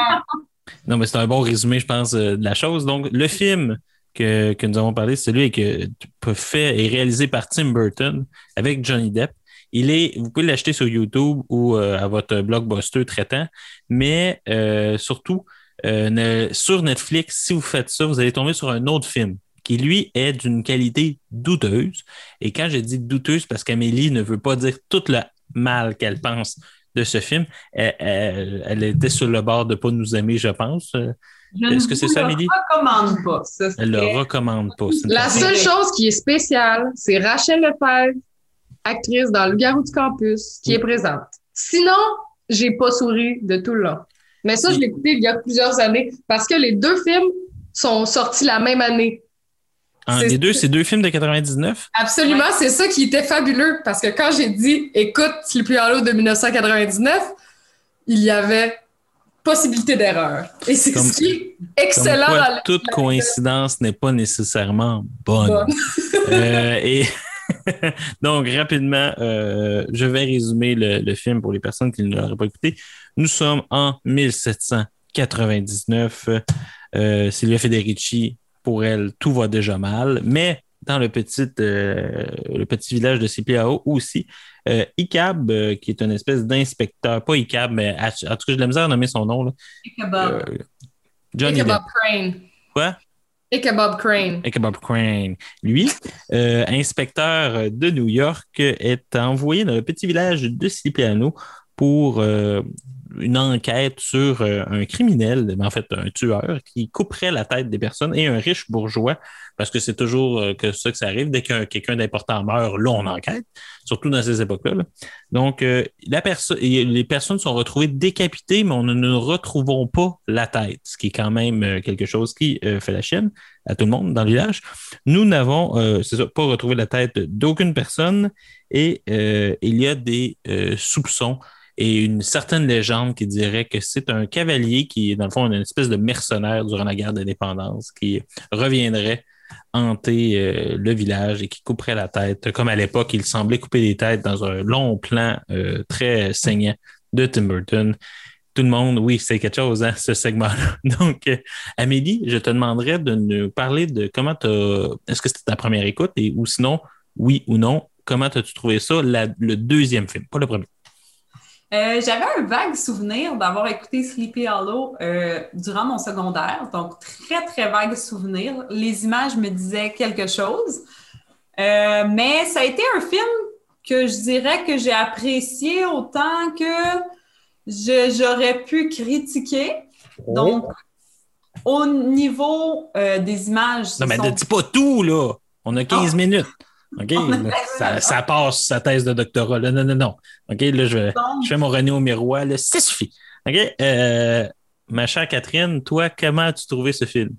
Non, mais c'est un bon résumé, je pense, de la chose. Donc, le film que, que nous avons parlé, c'est celui que, fait et réalisé par Tim Burton avec Johnny Depp. Il est, vous pouvez l'acheter sur YouTube ou euh, à votre blockbuster traitant, mais euh, surtout euh, ne- sur Netflix, si vous faites ça, vous allez tomber sur un autre film qui, lui, est d'une qualité douteuse. Et quand je dis douteuse, parce qu'Amélie ne veut pas dire tout le mal qu'elle pense de ce film, elle, elle- elle était sur le bord de ne pas nous aimer, je pense. Euh, Est-ce ne que c'est ça, le Amélie? recommande pas. Ça Elle ne le recommande pas. La seule chose qui est spéciale, c'est Rachel Lefebvre, actrice dans Le Garou du Campus, qui est présente. Sinon, j'ai pas souri de tout le long. Mais ça, je l'ai écouté il y a plusieurs années parce que les deux films sont sortis la même année. C'est- les deux, c'est deux films de 99? Absolument, c'est ça qui était fabuleux parce que quand j'ai dit écoute Sleepy Hollow de 1999, il y avait possibilité d'erreur. Et c'est Comme- ce qui est Comme excellent quoi, dans le- toute coïncidence n'est pas nécessairement bonne. Bonne. Euh, et [laughs] donc, rapidement, euh, je vais résumer le, le film pour les personnes qui ne l'auraient pas écouté. Nous sommes en 1799. Euh, Sylvia Federici, pour elle, tout va déjà mal. Mais dans le petit, euh, le petit village de CPAO aussi, euh, ICAB, euh, qui est une espèce d'inspecteur, pas ICAB, mais en tout cas, j'ai de la misère à nommer son nom. Là. Euh, Johnny Depp. Ichabod Crane. Quoi? Ichabod Crane. Ichabod Crane. Lui, euh, inspecteur de New York, est envoyé dans le petit village de Cipriano pour euh, une enquête sur euh, un criminel, en fait un tueur, qui couperait la tête des personnes et un riche bourgeois, parce que c'est toujours euh, que ça que ça arrive. Dès que quelqu'un d'important meurt, là, on enquête, surtout dans ces époques-là. là. Donc, euh, la les personnes sont retrouvées décapitées, mais on ne ne retrouvons pas la tête, ce qui est quand même quelque chose qui fait la chienne à tout le monde dans le village. Nous n'avons, pas retrouvé la tête d'aucune personne et il y a des soupçons et une certaine légende qui dirait que c'est un cavalier qui est, dans le fond, une espèce de mercenaire durant la guerre d'indépendance qui reviendrait hanter euh, le village et qui couperait la tête. Comme à l'époque, il semblait couper des têtes dans un long plan euh, très saignant de Tim Burton. Tout le monde, oui, c'est quelque chose, hein, ce segment-là. [laughs] Donc, euh, Amélie, je te demanderais de nous parler de comment tu Est-ce que c'était ta première écoute et ou sinon, oui ou non, comment as-tu trouvé ça, le deuxième film, pas le premier? Euh, J'avais un vague souvenir d'avoir écouté Sleepy Hollow euh, durant mon secondaire, donc très, très vague souvenir. Les images me disaient quelque chose. Euh, mais ça a été un film que je dirais que j'ai apprécié autant que j'aurais pu critiquer. Donc, au niveau euh, des images, Non, mais sont- ne dis pas tout, là. On a 15 Ah. minutes. OK? On a Là, 15 ça, passe, sa thèse de doctorat. Là. Non, non, non. OK? Là, je, je fais mon René au miroir. Là, ça suffit. OK? Euh, ma chère Catherine, toi, comment as-tu trouvé ce film?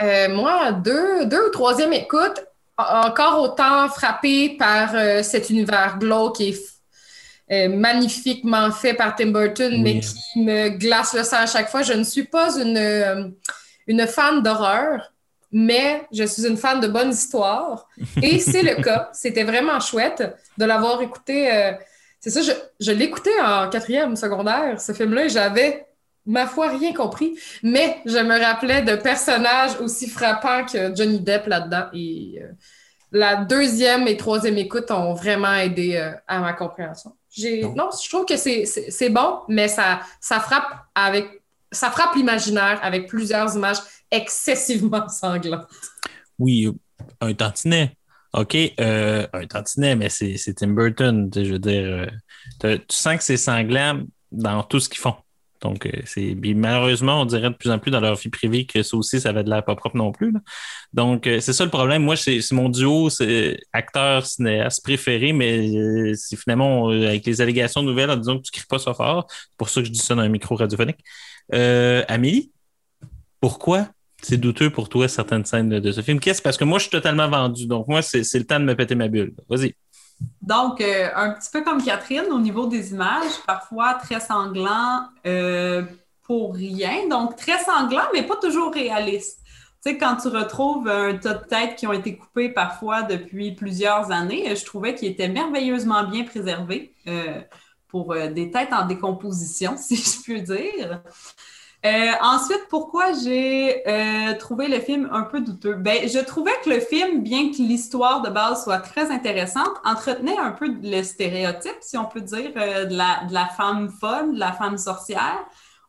Euh, moi, deux, deux ou troisième écoute, en- encore autant frappé par euh, cet univers glauque et euh, magnifiquement fait par Tim Burton, Oui. mais qui me glace le sang à chaque fois. Je ne suis pas une, une fan d'horreur, mais je suis une fan de bonnes histoires. Et [laughs] c'est le cas. C'était vraiment chouette de l'avoir écouté. euh, c'est ça, je, je l'écoutais en quatrième secondaire, ce film-là, et j'avais, ma foi, rien compris. Mais je me rappelais de personnages aussi frappants que Johnny Depp là-dedans. Et euh, la deuxième et troisième écoute ont vraiment aidé euh, à ma compréhension. J'ai... Non, je trouve que c'est, c'est, c'est bon, mais ça, ça frappe avec ça frappe l'imaginaire avec plusieurs images excessivement [laughs] sanglantes. Oui, un tantinet. OK, euh, un tantinet, mais c'est Tim Burton. Je veux dire, euh, tu sens que c'est sanglant dans tout ce qu'ils font. Donc, euh, c'est malheureusement, on dirait de plus en plus dans leur vie privée que ça aussi, ça avait de l'air pas propre non plus. Donc, c'est ça le problème. Moi, c'est mon duo, c'est acteur cinéaste préféré, mais c'est finalement avec les allégations nouvelles en disant que tu cries pas ça fort. C'est pour ça que je dis ça dans un micro radiophonique. Amélie, pourquoi c'est douteux pour toi certaines scènes de, ce film? Qu'est-ce? Parce que moi, je suis totalement vendu. Donc, moi, c'est le temps de me péter ma bulle. Vas-y. Donc, euh, un petit peu comme Catherine, au niveau des images, parfois très sanglant euh, pour rien. Donc, très sanglant, mais pas toujours réaliste. Tu sais, quand tu retrouves un tas de têtes qui ont été coupées parfois depuis plusieurs années, je trouvais qu'ils étaient merveilleusement bien préservés euh, pour euh, des têtes en décomposition, [laughs] si je peux dire. Euh, ensuite, pourquoi j'ai euh, trouvé le film un peu douteux? Ben, je trouvais que le film, bien que l'histoire de base soit très intéressante, entretenait un peu le stéréotype, si on peut dire, euh, de, la, de la femme folle, de la femme sorcière,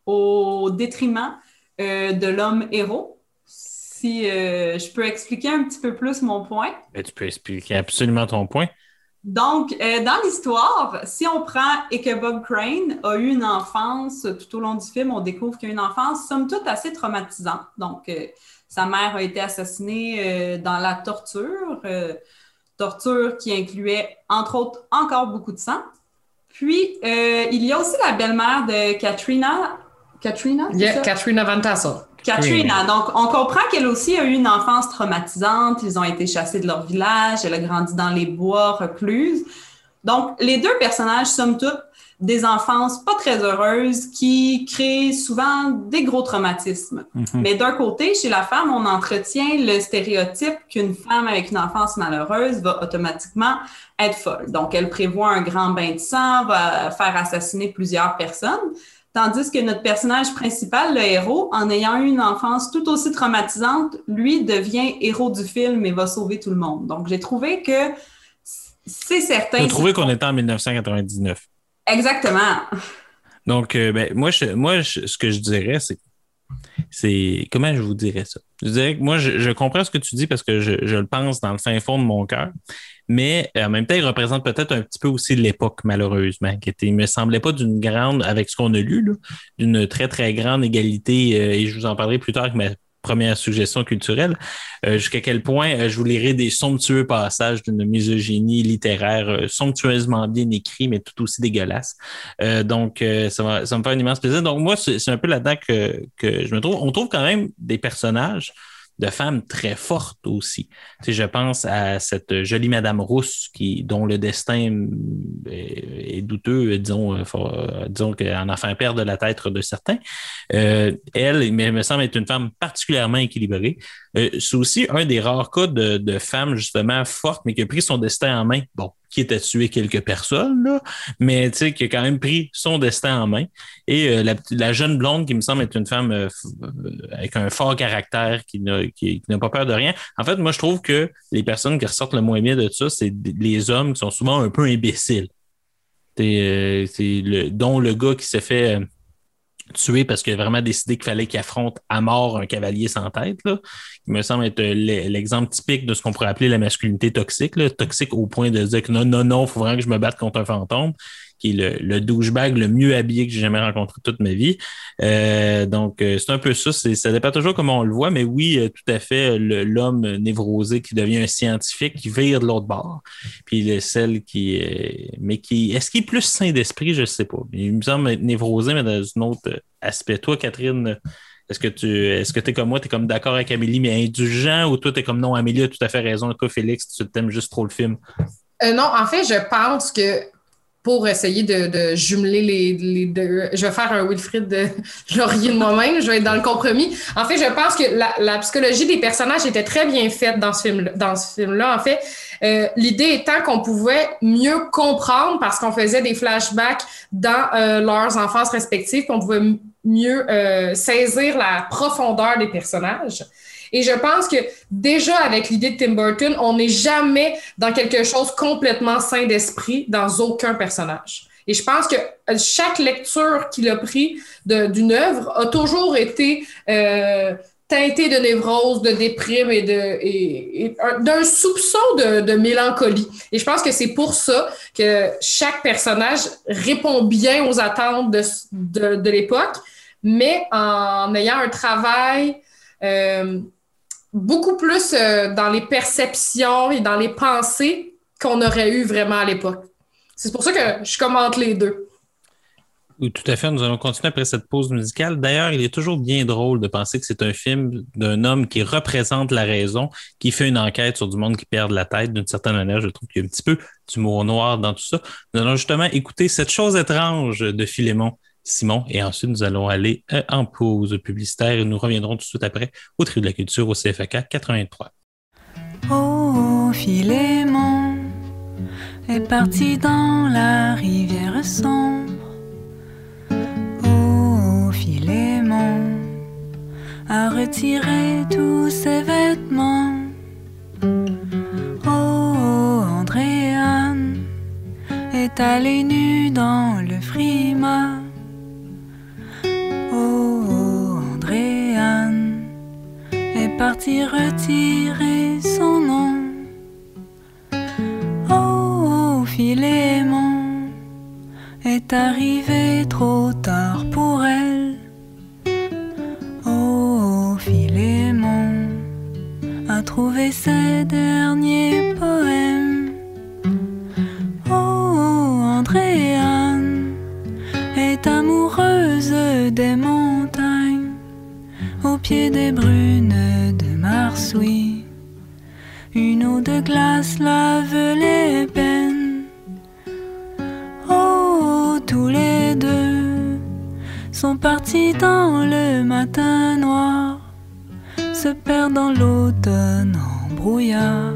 au détriment euh, de l'homme héros. Si euh, je peux expliquer un petit peu plus mon point? Ben, tu peux expliquer absolument ton point. Donc, euh, dans l'histoire, si on prend et que Bob Crane a eu une enfance, tout au long du film, on découvre qu'il a eu une enfance, somme toute, assez traumatisante. Donc, euh, sa mère a été assassinée euh, dans la torture, torture qui incluait, entre autres, encore beaucoup de sang. Puis, il y a aussi la belle-mère de Katrina. Katrina? Yeah? Katrina Van Tassel. Katrina. Donc, on comprend qu'elle aussi a eu une enfance traumatisante. Ils ont été chassés de leur village. Elle a grandi dans les bois, recluse. Donc, les deux personnages, somme toute, des enfances pas très heureuses qui créent souvent des gros traumatismes. Mhm. Mais d'un côté, chez la femme, on entretient le stéréotype qu'une femme avec une enfance malheureuse va automatiquement être folle. Donc, elle prévoit un grand bain de sang, va faire assassiner plusieurs personnes. Tandis que notre personnage principal, le héros, en ayant eu une enfance tout aussi traumatisante, lui devient héros du film et va sauver tout le monde. Donc, j'ai trouvé que c'est certain. J'ai trouvé qu'on était en 1999. Exactement. Donc, euh, ben, moi, je- moi je- ce que je dirais, c'est. c'est Comment je vous dirais ça? Je dirais que moi, je, je comprends ce que tu dis parce que je, je le pense dans le fin fond de mon cœur. Mais euh, en même temps, il représente peut-être un petit peu aussi l'époque, malheureusement, qui était, il me semblait pas d'une grande, avec ce qu'on a lu, d'une très, très grande égalité, euh, et je vous en parlerai plus tard avec ma première suggestion culturelle, euh, jusqu'à quel point je vous lirai des somptueux passages d'une misogynie littéraire somptueusement bien écrit, mais tout aussi dégueulasse. Donc, ça, va, ça me fait un immense plaisir. Donc, moi, c'est un peu là-dedans que, que je me trouve. On trouve quand même des personnages de femmes très fortes aussi. Tu je pense à cette jolie Madame Rousse qui, dont le destin euh, est, douteux, disons, euh, euh, disons qu'en enfant père de la tête de certains. Elle, mais me semble être une femme particulièrement équilibrée. Euh, c'est aussi un des rares cas de, de femmes justement fortes, mais qui a pris son destin en main. Bon, qui était tué quelques personnes, là, mais qui a quand même pris son destin en main. Et euh, la, la jeune blonde, qui me semble être une femme euh, avec un fort caractère, qui n'a qui, n'a pas peur de rien. En fait, moi, je trouve que les personnes qui ressortent le moins bien de ça, c'est les hommes qui sont souvent un peu imbéciles. C'est c'est le, dont le gars qui s'est fait tuer parce qu'il a vraiment décidé qu'il fallait qu'il affronte à mort un cavalier sans tête, là, qui me semble être l'e- l'exemple typique de ce qu'on pourrait appeler la masculinité toxique, là, toxique au point de dire que non, non, non, il faut vraiment que je me batte contre un fantôme. Qui est le, le douchebag le mieux habillé que j'ai jamais rencontré toute ma vie. Euh, donc, euh, c'est un peu ça. Ça dépend toujours comment on le voit, mais oui, euh, tout à fait, l'homme névrosé qui devient un scientifique, qui vire de l'autre bord. Puis le celle qui est... Mais qui... Est-ce qu'il est plus sain d'esprit? Je sais pas. Il me semble être névrosé, mais dans un autre aspect. Toi, Catherine, est-ce que tu est-ce que es comme moi, tu es comme d'accord avec Amélie, mais indulgent, ou toi, tu es comme non, Amélie a tout à fait raison. Toi, Félix, tu t'aimes juste trop le film. Non, en fait, je pense que pour essayer de, jumeler les, les deux, je vais faire un Wilfrid [laughs] Laurier de moi-même, je vais être dans le compromis. En fait, je pense que la, psychologie des personnages était très bien faite dans ce film dans ce film-là. En fait, euh, l'idée étant qu'on pouvait mieux comprendre parce qu'on faisait des flashbacks dans euh, leurs enfances respectives, qu'on pouvait mieux euh, saisir la profondeur des personnages. Et je pense que déjà avec l'idée de Tim Burton, on n'est jamais dans quelque chose complètement sain d'esprit dans aucun personnage. Et je pense que euh, chaque lecture qu'il a pris d'une œuvre a toujours été euh, teintée de névrose, de déprime et d'un soupçon de, mélancolie. Et je pense que c'est pour ça que chaque personnage répond bien aux attentes de, de, de l'époque, mais en ayant un travail euh, beaucoup plus euh, dans les perceptions et dans les pensées qu'on aurait eu vraiment à l'époque. C'est pour ça que je commente les deux. Oui, tout à fait. Nous allons continuer après cette pause musicale. D'ailleurs, il est toujours bien drôle de penser que c'est un film d'un homme qui représente la raison, qui fait une enquête sur du monde qui perd la tête. D'une certaine manière, je trouve qu'il y a un petit peu d'humour noir dans tout ça. Nous allons justement écouter cette chose étrange de Philémon Simon et ensuite nous allons aller euh, en pause publicitaire et nous reviendrons tout de suite après au Trio de la Culture au CFAK 83. Oh, Philémon est parti dans la rivière sombre. Oh, Philémon a retiré tous ses vêtements. Oh, Andréane est allée nue dans le frima. Oh, Andréane est parti retirer son nom. Oh, Philémon est arrivé trop tard pour elle. Oh, Philémon a trouvé ses derniers poèmes. Pied des brunes de Marsouis. Une eau de glace lave les peines. Oh, tous les deux sont partis dans le matin noir, se perdent dans l'automne en brouillard.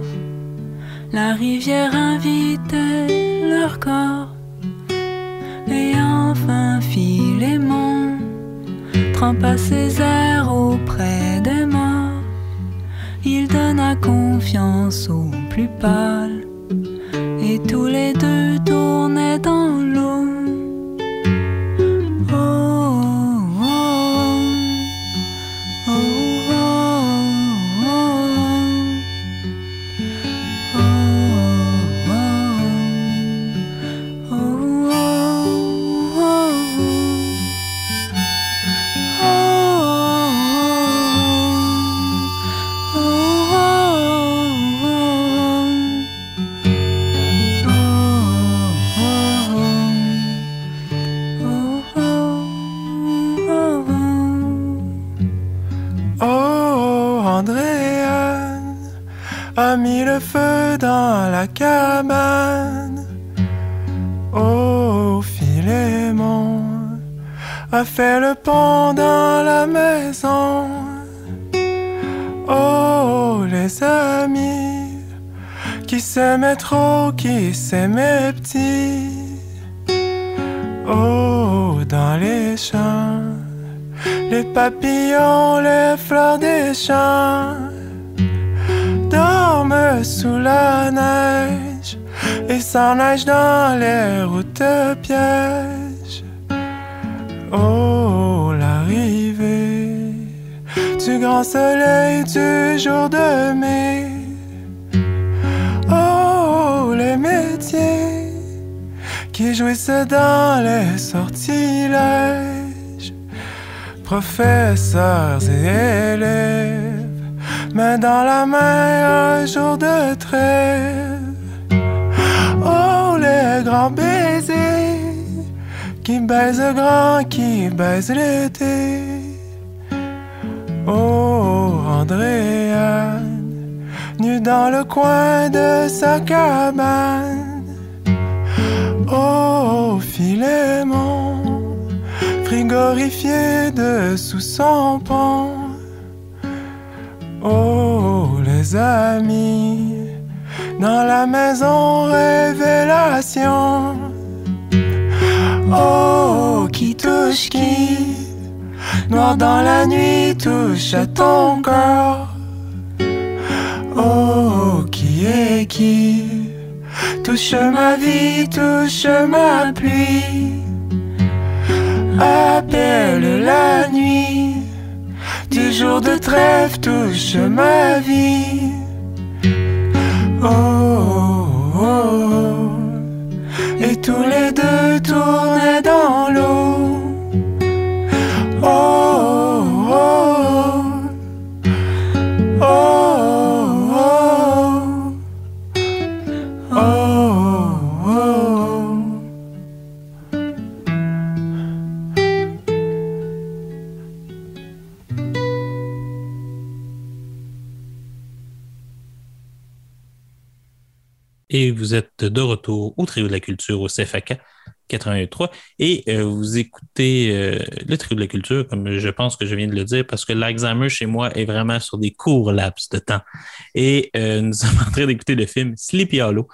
La rivière invitait leur corps. Et enfin Philémon trempa ses airs auprès des morts. Il donna confiance au plus pâle, et tous les deux tournaient dans l'eau. S'enneigent dans les routes pièges. Oh, l'arrivée du grand soleil du jour de mai. Oh, les métiers qui jouissent dans les sortilèges, professeurs et élèves, main dans la main un jour de trêve. Les grands baisers qui baisent grand, qui baisent l'été. Oh, Andréane, nu dans le coin de sa cabane. Oh, Philémon, frigorifié dessous son pont. Oh, les amis, dans la maison révélation. Oh, qui touche qui? Noir dans la nuit touche ton corps. Oh, qui est qui? Touche ma vie, touche ma pluie. Appelle la nuit. Du jour de trêve touche ma vie. Oh, oh. Et tous les deux tournaient dans l'eau. Oh, Et vous êtes de retour au Trio de la Culture au CFAK 83 et euh, vous écoutez euh, le Trio de la Culture, comme je pense que je viens de le dire, parce que l'Alzheimer chez moi est vraiment sur des courts laps de temps. Et euh, nous [laughs] sommes en train d'écouter le film Sleepy Hollow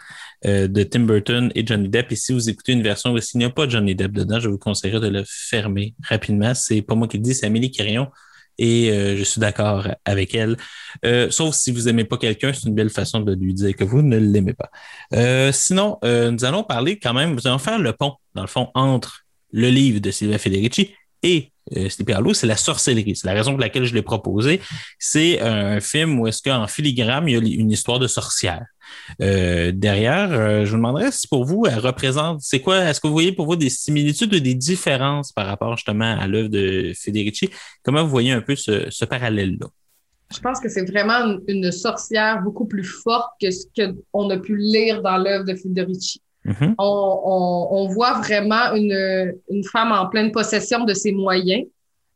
de Tim Burton et Johnny Depp. Et si vous écoutez une version où il n'y a pas Johnny Depp dedans, je vous conseillerais de le fermer rapidement. C'est pas moi qui le dis, c'est Amélie Quirion et euh, je suis d'accord avec elle. Euh, sauf si vous n'aimez pas quelqu'un, c'est une belle façon de lui dire que vous ne l'aimez pas. Euh, sinon, nous allons parler quand même, nous allons faire le pont, dans le fond, entre le livre de Sylvain Federici et Sleepy Hollow, c'est la sorcellerie. C'est la raison pour laquelle je l'ai proposé. C'est un film où est-ce qu'en filigrane, il y a une histoire de sorcière. Euh, derrière, euh, je vous demanderais si pour vous, elle représente, c'est quoi, est-ce que vous voyez pour vous des similitudes ou des différences par rapport justement à l'œuvre de Federici? Comment vous voyez un peu ce, ce parallèle-là? Je pense que c'est vraiment une, sorcière beaucoup plus forte que ce qu'on a pu lire dans l'œuvre de Federici. Mhm. On, on, on voit vraiment une, une femme en pleine possession de ses moyens,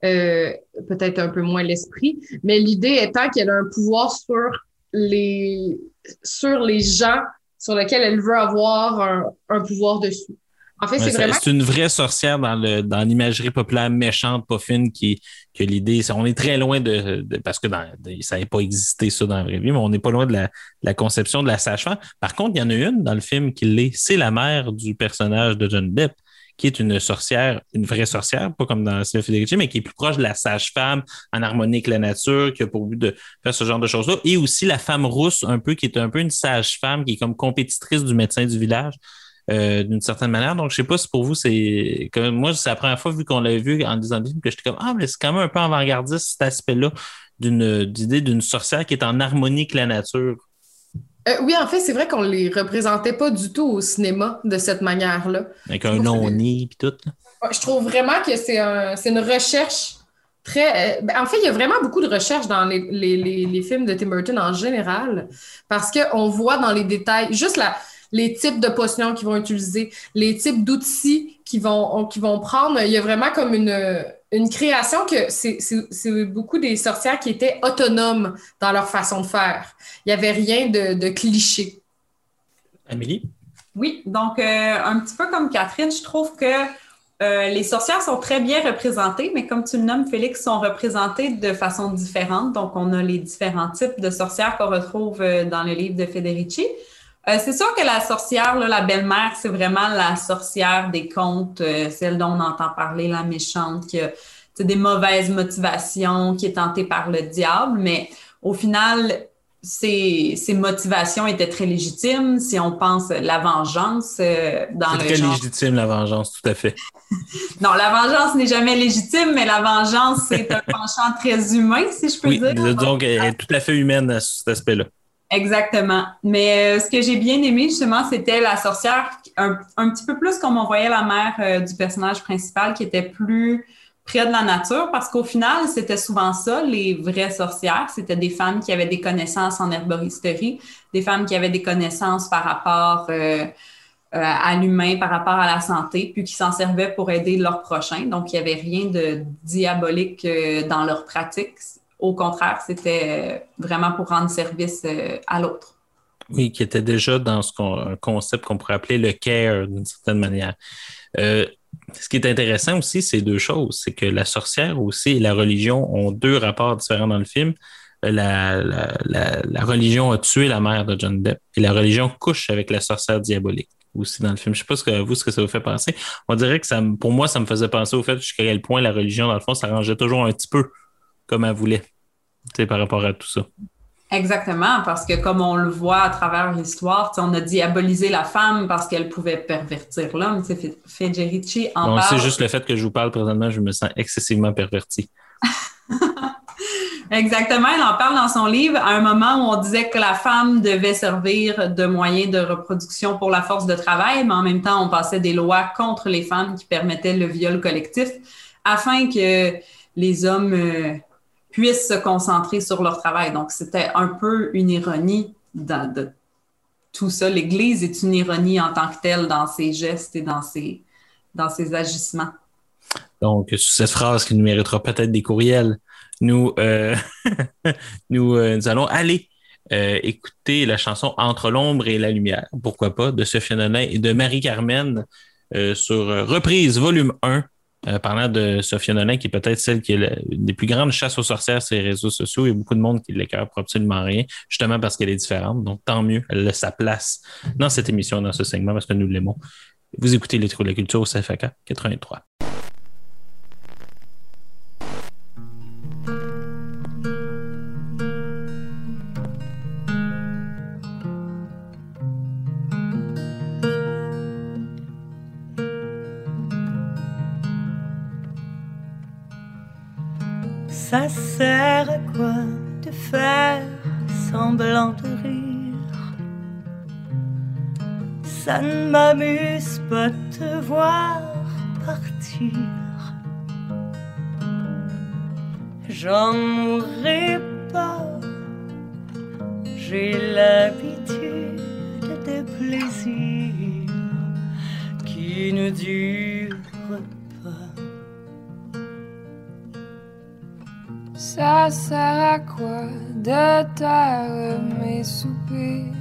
euh, peut-être un peu moins l'esprit, mais l'idée étant qu'elle a un pouvoir sur les, sur les gens sur lesquels elle veut avoir un, un pouvoir dessus. En fait, c'est vraiment c'est une vraie sorcière dans le dans l'imagerie populaire méchante, pas fine, qui que l'idée, c'est- on est très loin de, de- parce que dans, de- ça n'avait pas existé ça dans la vraie vie, mais on n'est pas loin de la, la conception de la sage-femme. Par contre, il y en a une dans le film qui l'est, c'est la mère du personnage de John Depp, qui est une sorcière, une vraie sorcière, pas comme dans Sylvain Federici, mais qui est plus proche de la sage-femme, en harmonie avec la nature, qui a pour but de faire ce genre de choses-là, et aussi la femme rousse, un peu, qui est un peu une sage-femme, qui est comme compétitrice du médecin du village euh, d'une certaine manière. Donc, je sais pas si pour vous, c'est moi, c'est la première fois vu qu'on l'a vu en disant que j'étais comme Ah, mais c'est quand même un peu avant-gardiste cet aspect-là d'une d'idée d'une sorcière qui est en harmonie avec la nature. Euh, oui, en fait, c'est vrai qu'on les représentait pas du tout au cinéma de cette manière-là. Avec un nid et tout. là. Je trouve vraiment que c'est un, c'est une recherche très. euh, ben, en fait, il y a vraiment beaucoup de recherches dans les, les, les, les films de Tim Burton en général, parce qu'on voit dans les détails juste la, les types de potions qu'ils vont utiliser, les types d'outils qu'ils vont, qu'ils vont prendre. Il y a vraiment comme une, une création que c'est beaucoup des sorcières qui étaient autonomes dans leur façon de faire. Il n'y avait rien de, de cliché. Amélie? Oui, donc euh, un petit peu comme Catherine, je trouve que euh, les sorcières sont très bien représentées, mais comme tu le nommes, Félix, sont représentées de façon différente. Donc, on a les différents types de sorcières qu'on retrouve euh, dans le livre de Federici. Euh, c'est sûr que la sorcière, là, la belle-mère, c'est vraiment la sorcière des contes, euh, celle dont on entend parler, la méchante, qui a des mauvaises motivations, qui est tentée par le diable, mais au final, ses, ses motivations étaient très légitimes. Si on pense la vengeance euh, dans C'est le très genre. légitime, la vengeance, tout à fait. [laughs] Non, la vengeance n'est jamais légitime, mais la vengeance, c'est un [laughs] penchant très humain, si je peux Oui, dire. donc elle est tout à fait humaine à cet aspect-là. Exactement. Mais euh, ce que j'ai bien aimé, justement, c'était la sorcière, un, petit peu plus comme on voyait la mère euh, du personnage principal, qui était plus près de la nature, parce qu'au final, c'était souvent ça, les vraies sorcières. C'était des femmes qui avaient des connaissances en herboristerie, des femmes qui avaient des connaissances par rapport euh, à l'humain, par rapport à la santé, puis qui s'en servaient pour aider leurs prochains. Donc, il n'y avait rien de diabolique dans leur pratique au contraire, c'était vraiment pour rendre service euh, à l'autre. Oui, qui était déjà dans ce un concept qu'on pourrait appeler le care d'une certaine manière. Euh, ce qui est intéressant aussi, c'est deux choses. C'est que la sorcière aussi et la religion ont deux rapports différents dans le film. Euh, la, religion a tué la mère de John Depp et la religion couche avec la sorcière diabolique aussi dans le film. Je ne sais pas ce que vous, ce que ça vous fait penser. On dirait que ça, pour moi, ça me faisait penser au fait jusqu'à quel point la religion, dans le fond, ça rangeait toujours un petit peu comme elle voulait par rapport à tout ça. Exactement, parce que comme on le voit à travers l'histoire, on a diabolisé la femme parce qu'elle pouvait pervertir l'homme. Federici en bon, C'est juste le fait que je vous parle présentement, je me sens excessivement perverti. [laughs] Exactement, elle en parle dans son livre à un moment où on disait que la femme devait servir de moyen de reproduction pour la force de travail, mais en même temps, on passait des lois contre les femmes qui permettaient le viol collectif afin que les hommes... Puissent se concentrer sur leur travail. Donc, c'était un peu une ironie de tout ça. L'Église est une ironie en tant que telle dans ses gestes et dans ses, dans agissements. Donc, sur cette phrase qui nous méritera peut-être des courriels, nous, euh, [laughs] euh, nous, allons aller euh, écouter la chanson Entre l'ombre et la lumière, pourquoi pas, de Sophie Nonin et de Marie-Carmen sur Reprise, volume 1, euh, parlant de Sophia Nolan, qui est peut-être celle qui est une des plus grandes chasses aux sorcières sur les réseaux sociaux. Il y a beaucoup de monde qui l'écœure pour absolument rien, justement parce qu'elle est différente. Donc, tant mieux, elle a sa place dans cette émission, dans ce segment, parce que nous l'aimons. Vous écoutez Les Trous de la Culture au CFAK 83. Ça sert à quoi de faire semblant de rire? Ça ne m'amuse pas de te voir partir. J'en mourrai pas, j'ai l'habitude des plaisirs qui ne durent Ça sert à quoi de taire mes soupers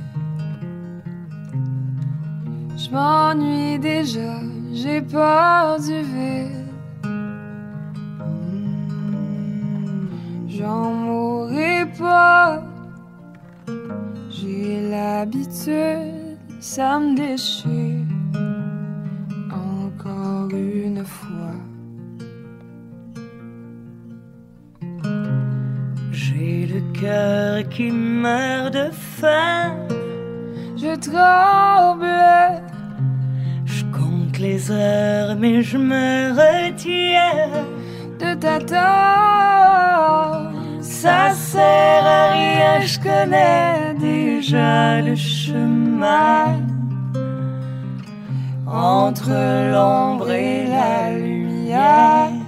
Je m'ennuie déjà, j'ai peur du vide. J'en mourrai pas, j'ai l'habitude, ça me déchire encore une fois. Cœur qui meurt de faim. Je tremble. Je compte les heures, mais je me retiens de t'attendre. Ça sert à rien, je connais déjà le chemin entre l'ombre et la lumière.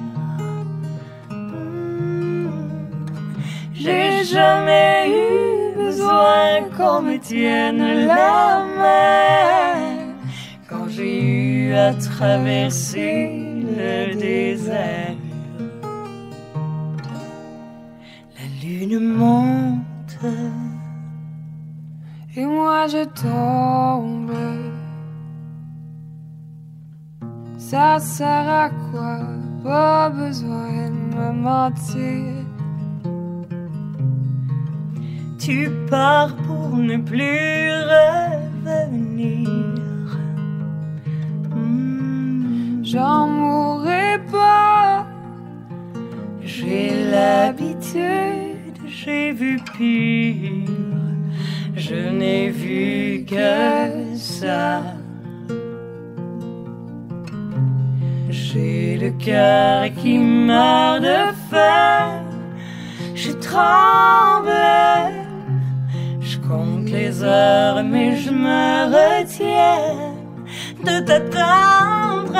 J'ai jamais eu besoin qu'on me tienne la main quand j'ai eu à traverser le désert. La lune monte et moi je tombe. Ça sert à quoi? Pas besoin de me mentir tu pars pour ne plus revenir. Hmm. J'en mourrai pas. J'ai l'habitude, j'ai vu pire. Je n'ai vu que ça. J'ai le cœur qui meurt de faim. Je tremble les mais je me retiens de t'attendre.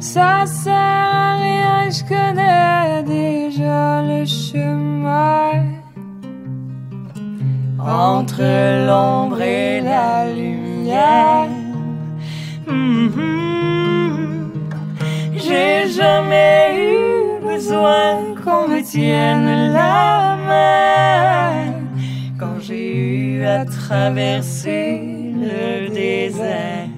Ça sert à rien, je connais déjà le chemin. Entre l'ombre et la lumière. Mhm. J'ai jamais eu besoin qu'on me tienne la main j'ai eu à traverser le désert.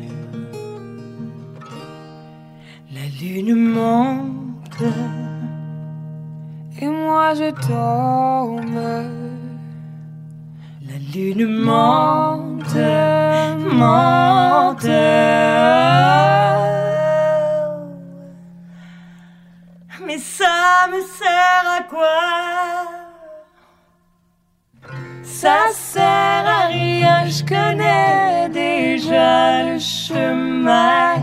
La lune monte Et moi je tombe. La lune monte, monte. Mais ça me sert à quoi? Ça sert à rien, je connais déjà le chemin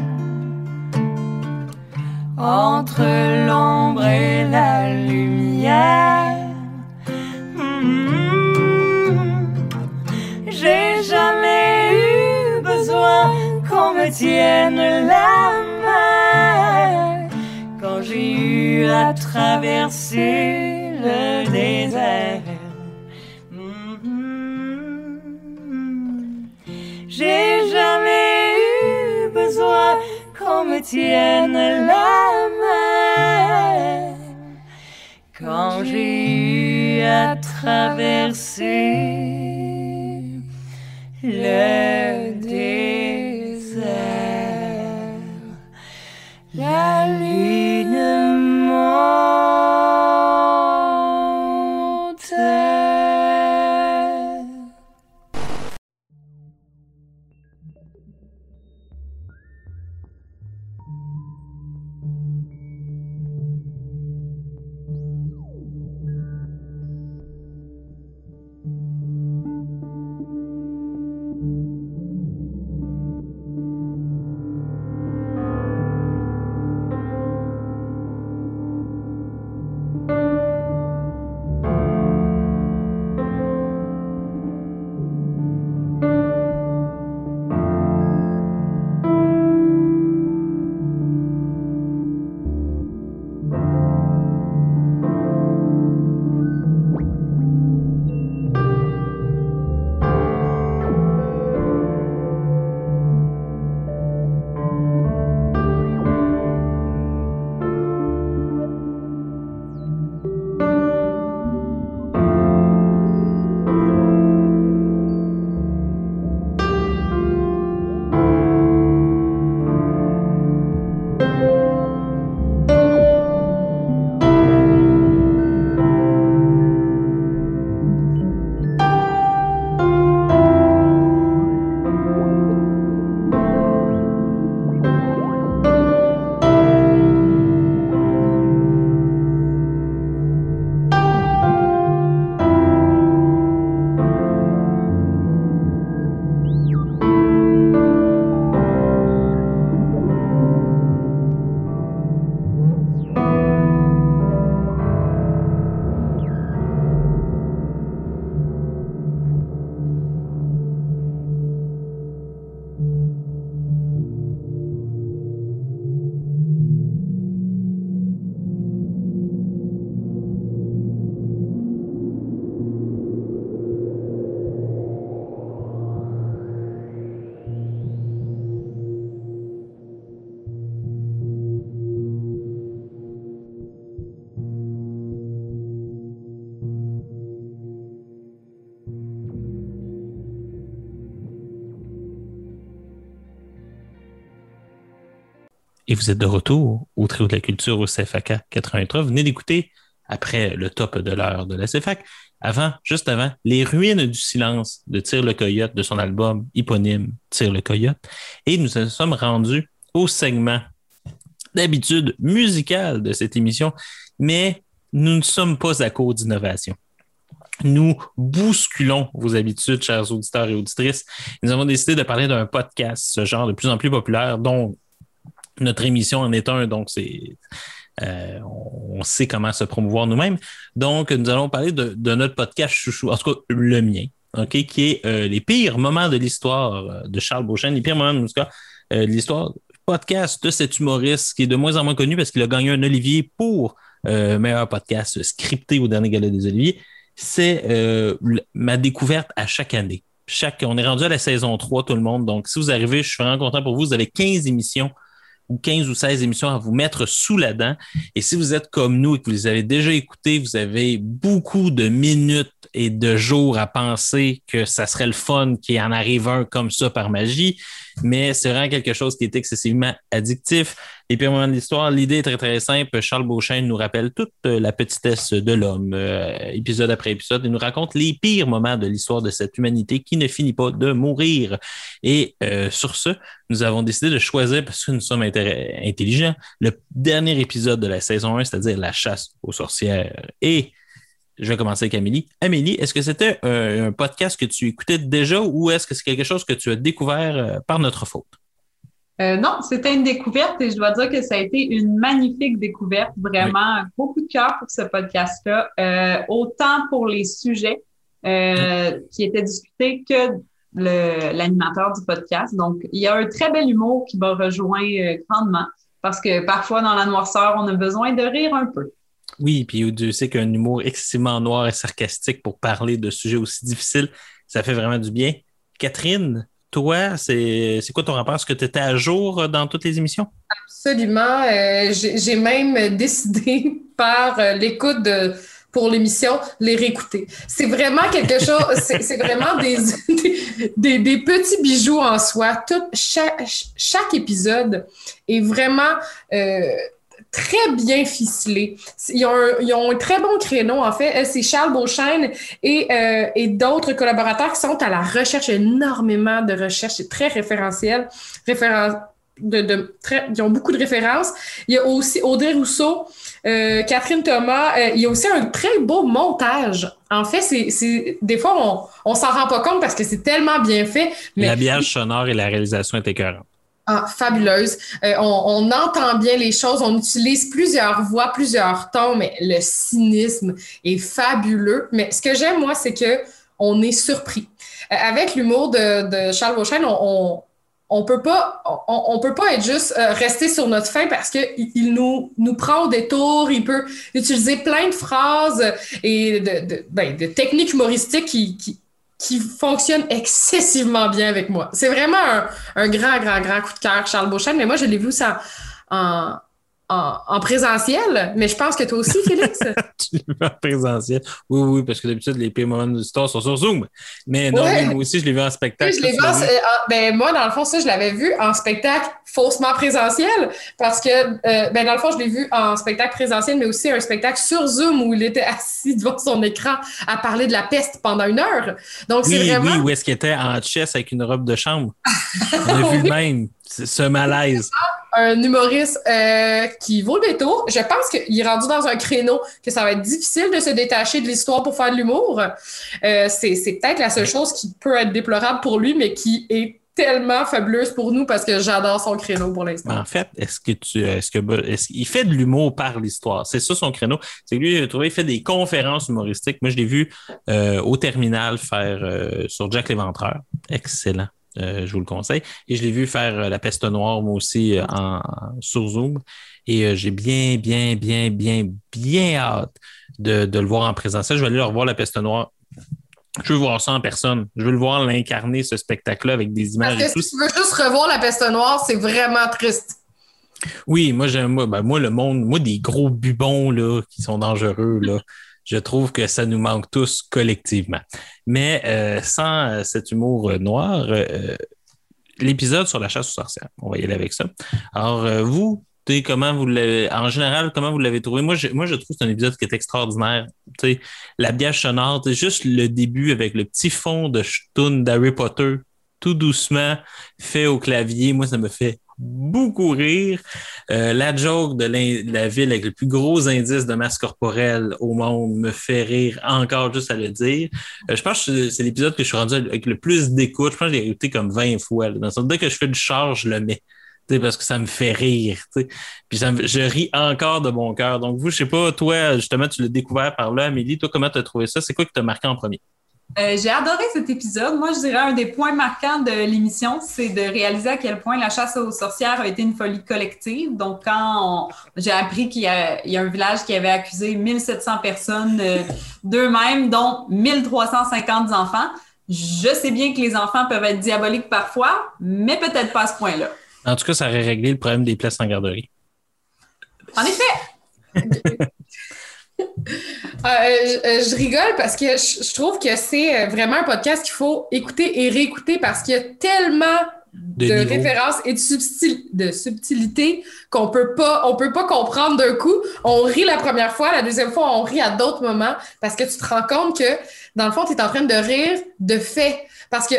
entre l'ombre et la lumière. Mhm. J'ai jamais eu besoin qu'on me tienne la main quand j'ai eu à traverser le désert. J'ai jamais eu besoin qu'on me tienne la main quand j'ai eu à traverser le désert. La Et vous êtes de retour au Trio de la Culture au CFAK 83. Vous venez d'écouter, après le top de l'heure de la CFAC, avant, juste avant, Les Ruines du Silence de Tire le Coyote de son album éponyme Tire le Coyote. Et nous nous sommes rendus au segment d'habitude musical de cette émission, mais nous ne sommes pas à court d'innovation. Nous bousculons vos habitudes, chers auditeurs et auditrices. Nous avons décidé de parler d'un podcast, ce genre de plus en plus populaire, dont notre émission en est un, donc c'est euh, on sait comment se promouvoir nous-mêmes. Donc, nous allons parler de, notre podcast chouchou, en tout cas le mien, OK, qui est euh, les pires moments de l'histoire euh, de Charles Beauchesne, les pires moments de l'histoire, euh, de l'histoire podcast de cet humoriste qui est de moins en moins connu parce qu'il a gagné un Olivier pour euh, meilleur podcast scripté au dernier gala des Oliviers. C'est ma découverte à chaque année. Chaque, on est rendu à la saison 3, tout le monde. Donc, si vous arrivez, je suis vraiment content pour vous. Vous avez 15 émissions ou 15 ou 16 émissions à vous mettre sous la dent. Et si vous êtes comme nous et que vous les avez déjà écoutées, vous avez beaucoup de minutes et de jours à penser que ça serait le fun qu'il en arrive un comme ça par magie. Mais c'est vraiment quelque chose qui est excessivement addictif. Les pires moments de l'histoire, l'idée est très très simple. Charles Beauchesne nous rappelle toute euh, la petitesse de l'homme, euh, épisode après épisode. Il nous raconte les pires moments de l'histoire de cette humanité qui ne finit pas de mourir. Et euh, sur ce, nous avons décidé de choisir, parce que nous sommes intelligents, le dernier épisode de la saison 1, c'est-à-dire la chasse aux sorcières. Et je vais commencer avec Amélie. Amélie, est-ce que c'était euh, un podcast que tu écoutais déjà ou est-ce que c'est quelque chose que tu as découvert euh, par notre faute? Euh, non, c'était une découverte et je dois dire que ça a été une magnifique découverte. Vraiment, beaucoup de cœur pour ce podcast-là. Euh, autant pour les sujets euh, qui étaient discutés que l'animateur du podcast. Donc, il y a un très bel humour qui m'a rejoint grandement parce que parfois, dans la noirceur, on a besoin de rire un peu. Oui, puis Dieu sait qu'un humour excessivement noir et sarcastique pour parler de sujets aussi difficiles, ça fait vraiment du bien. Catherine, toi, c'est quoi ton rapport? Est-ce que tu étais à jour dans toutes les émissions? Absolument. Euh, J'ai même décidé [laughs] par euh, l'écoute pour l'émission, les réécouter. C'est vraiment quelque chose, [laughs] c'est vraiment des, petits bijoux en soi. Chaque épisode est vraiment euh, très bien ficelé. Ils ont, un, très bon créneau, en fait. Euh, C'est Charles Beauchesne et, euh, et d'autres collaborateurs qui sont à la recherche, énormément de recherches, c'est très référentiel. Référen de, très, ils ont beaucoup de références. Il y a aussi Audrey Rousseau, euh, Catherine Thomas. il y a aussi un très beau montage. En fait, c'est, des fois on, on s'en rend pas compte parce que c'est tellement bien fait. L'habillage sonore et la réalisation est écœurante. Ah, fabuleuse. Euh, on, entend bien les choses, on utilise plusieurs voix, plusieurs tons, mais le cynisme est fabuleux. Mais ce que j'aime, moi, c'est que on est surpris. Euh, avec l'humour de, de Charles Beauchesne, on, on, peut pas, on, peut pas être juste euh, sur notre fin parce que il, il nous, prend au détour, il peut utiliser plein de phrases et de, de, ben, techniques humoristiques qui, qui fonctionnent excessivement bien avec moi. C'est vraiment un, un grand, grand, grand coup de cœur, Charles Beauchesne, mais moi, je l'ai vu ça en, en, en présentiel, mais je pense que toi aussi, Félix. [laughs] tu l'as vu en présentiel. Oui, oui, parce que d'habitude, les pires moments de l'histoire sont sur Zoom. Mais non, Ouais. oui, moi aussi, je l'ai vu en spectacle. je l'ai Tu vu l'as en- vu? en- ben, moi, dans le fond, ça, je l'avais vu en spectacle faussement présentiel parce que, euh, ben, dans le fond, je l'ai vu en spectacle présentiel, mais aussi un spectacle sur Zoom où il était [laughs] assis devant son écran à parler de la peste pendant une heure. Donc, c'est vraiment. oui, où est-ce qu'il était en chess avec une robe de chambre? On a vu le [laughs] même. C'est ce malaise. un humoriste euh, qui vaut le détour. Je pense qu'il est rendu dans un créneau que ça va être difficile de se détacher de l'histoire pour faire de l'humour. Euh, c'est peut-être la seule chose qui peut être déplorable pour lui, mais qui est tellement fabuleuse pour nous parce que j'adore son créneau pour l'instant. en fait, est-ce que tu est-ce que est-ce qu'il fait de l'humour par l'histoire? C'est ça son créneau. C'est que lui, j'ai trouvé, il fait des conférences humoristiques. Moi, je l'ai vu euh, au terminal faire euh, sur Jack l'Éventreur. Excellent. Euh, je vous le conseille. Et je l'ai vu faire euh, La Peste Noire, moi aussi, euh, en, sur Zoom. Et j'ai bien, bien, bien, bien, bien hâte de, de le voir en présentiel. Je vais aller le revoir La Peste Noire. Je veux voir ça en personne. Je veux le voir l'incarner, ce spectacle-là, avec des images Parce et que tout. si tu veux juste revoir la peste noire, c'est vraiment triste. Oui, moi, j'aime, moi, ben, moi, le monde, moi, des gros bubons, là, qui sont dangereux, là, je trouve que ça nous manque tous collectivement. Mais euh, sans euh, cet humour euh, noir, euh, l'épisode sur la chasse aux sorcières, on va y aller avec ça. Alors, euh, vous, comment vous l'avez, en général, comment vous l'avez trouvé? Moi, je, moi, je trouve que c'est un épisode qui est extraordinaire. Tu sais, l'habillage sonore, juste le début avec le petit fond de tune d'Harry Potter, tout doucement, fait au clavier. Moi, ça me fait beaucoup rire. Euh, la joke de la ville avec le plus gros indice de masse corporelle au monde me fait rire encore juste à le dire. Euh, je pense que c'est l'épisode que je suis rendu avec le plus d'écoute. Je pense que j'ai écouté comme 20 fois. Dans le dès que je fais du charge, je le mets. Parce que ça me fait rire. tu sais. Puis ça me- je ris encore de mon cœur. Donc, vous, je sais pas, toi, justement, tu l'as découvert par là, Amélie. Toi, comment tu as trouvé ça? C'est quoi qui t'a marqué en premier? Euh, j'ai adoré cet épisode. Moi, je dirais un des points marquants de l'émission, c'est de réaliser à quel point la chasse aux sorcières a été une folie collective. Donc, quand on- j'ai appris qu'il y, a il y a un village qui avait accusé 1700 personnes euh, d'eux-mêmes, dont 1350 enfants, je sais bien que les enfants peuvent être diaboliques parfois, mais peut-être pas à ce point-là. En tout cas, ça aurait réglé le problème des places en garderie. En effet, [laughs] Euh, je, je rigole parce que je, je trouve que c'est euh, vraiment un podcast qu'il faut écouter et réécouter parce qu'il y a tellement De références et de, subtil, de subtilité qu'on peut pas, on peut pas comprendre d'un coup. On rit la première fois, la deuxième fois, on rit à d'autres moments parce que tu te rends compte que, dans le fond, tu es en train de rire de fait. Parce que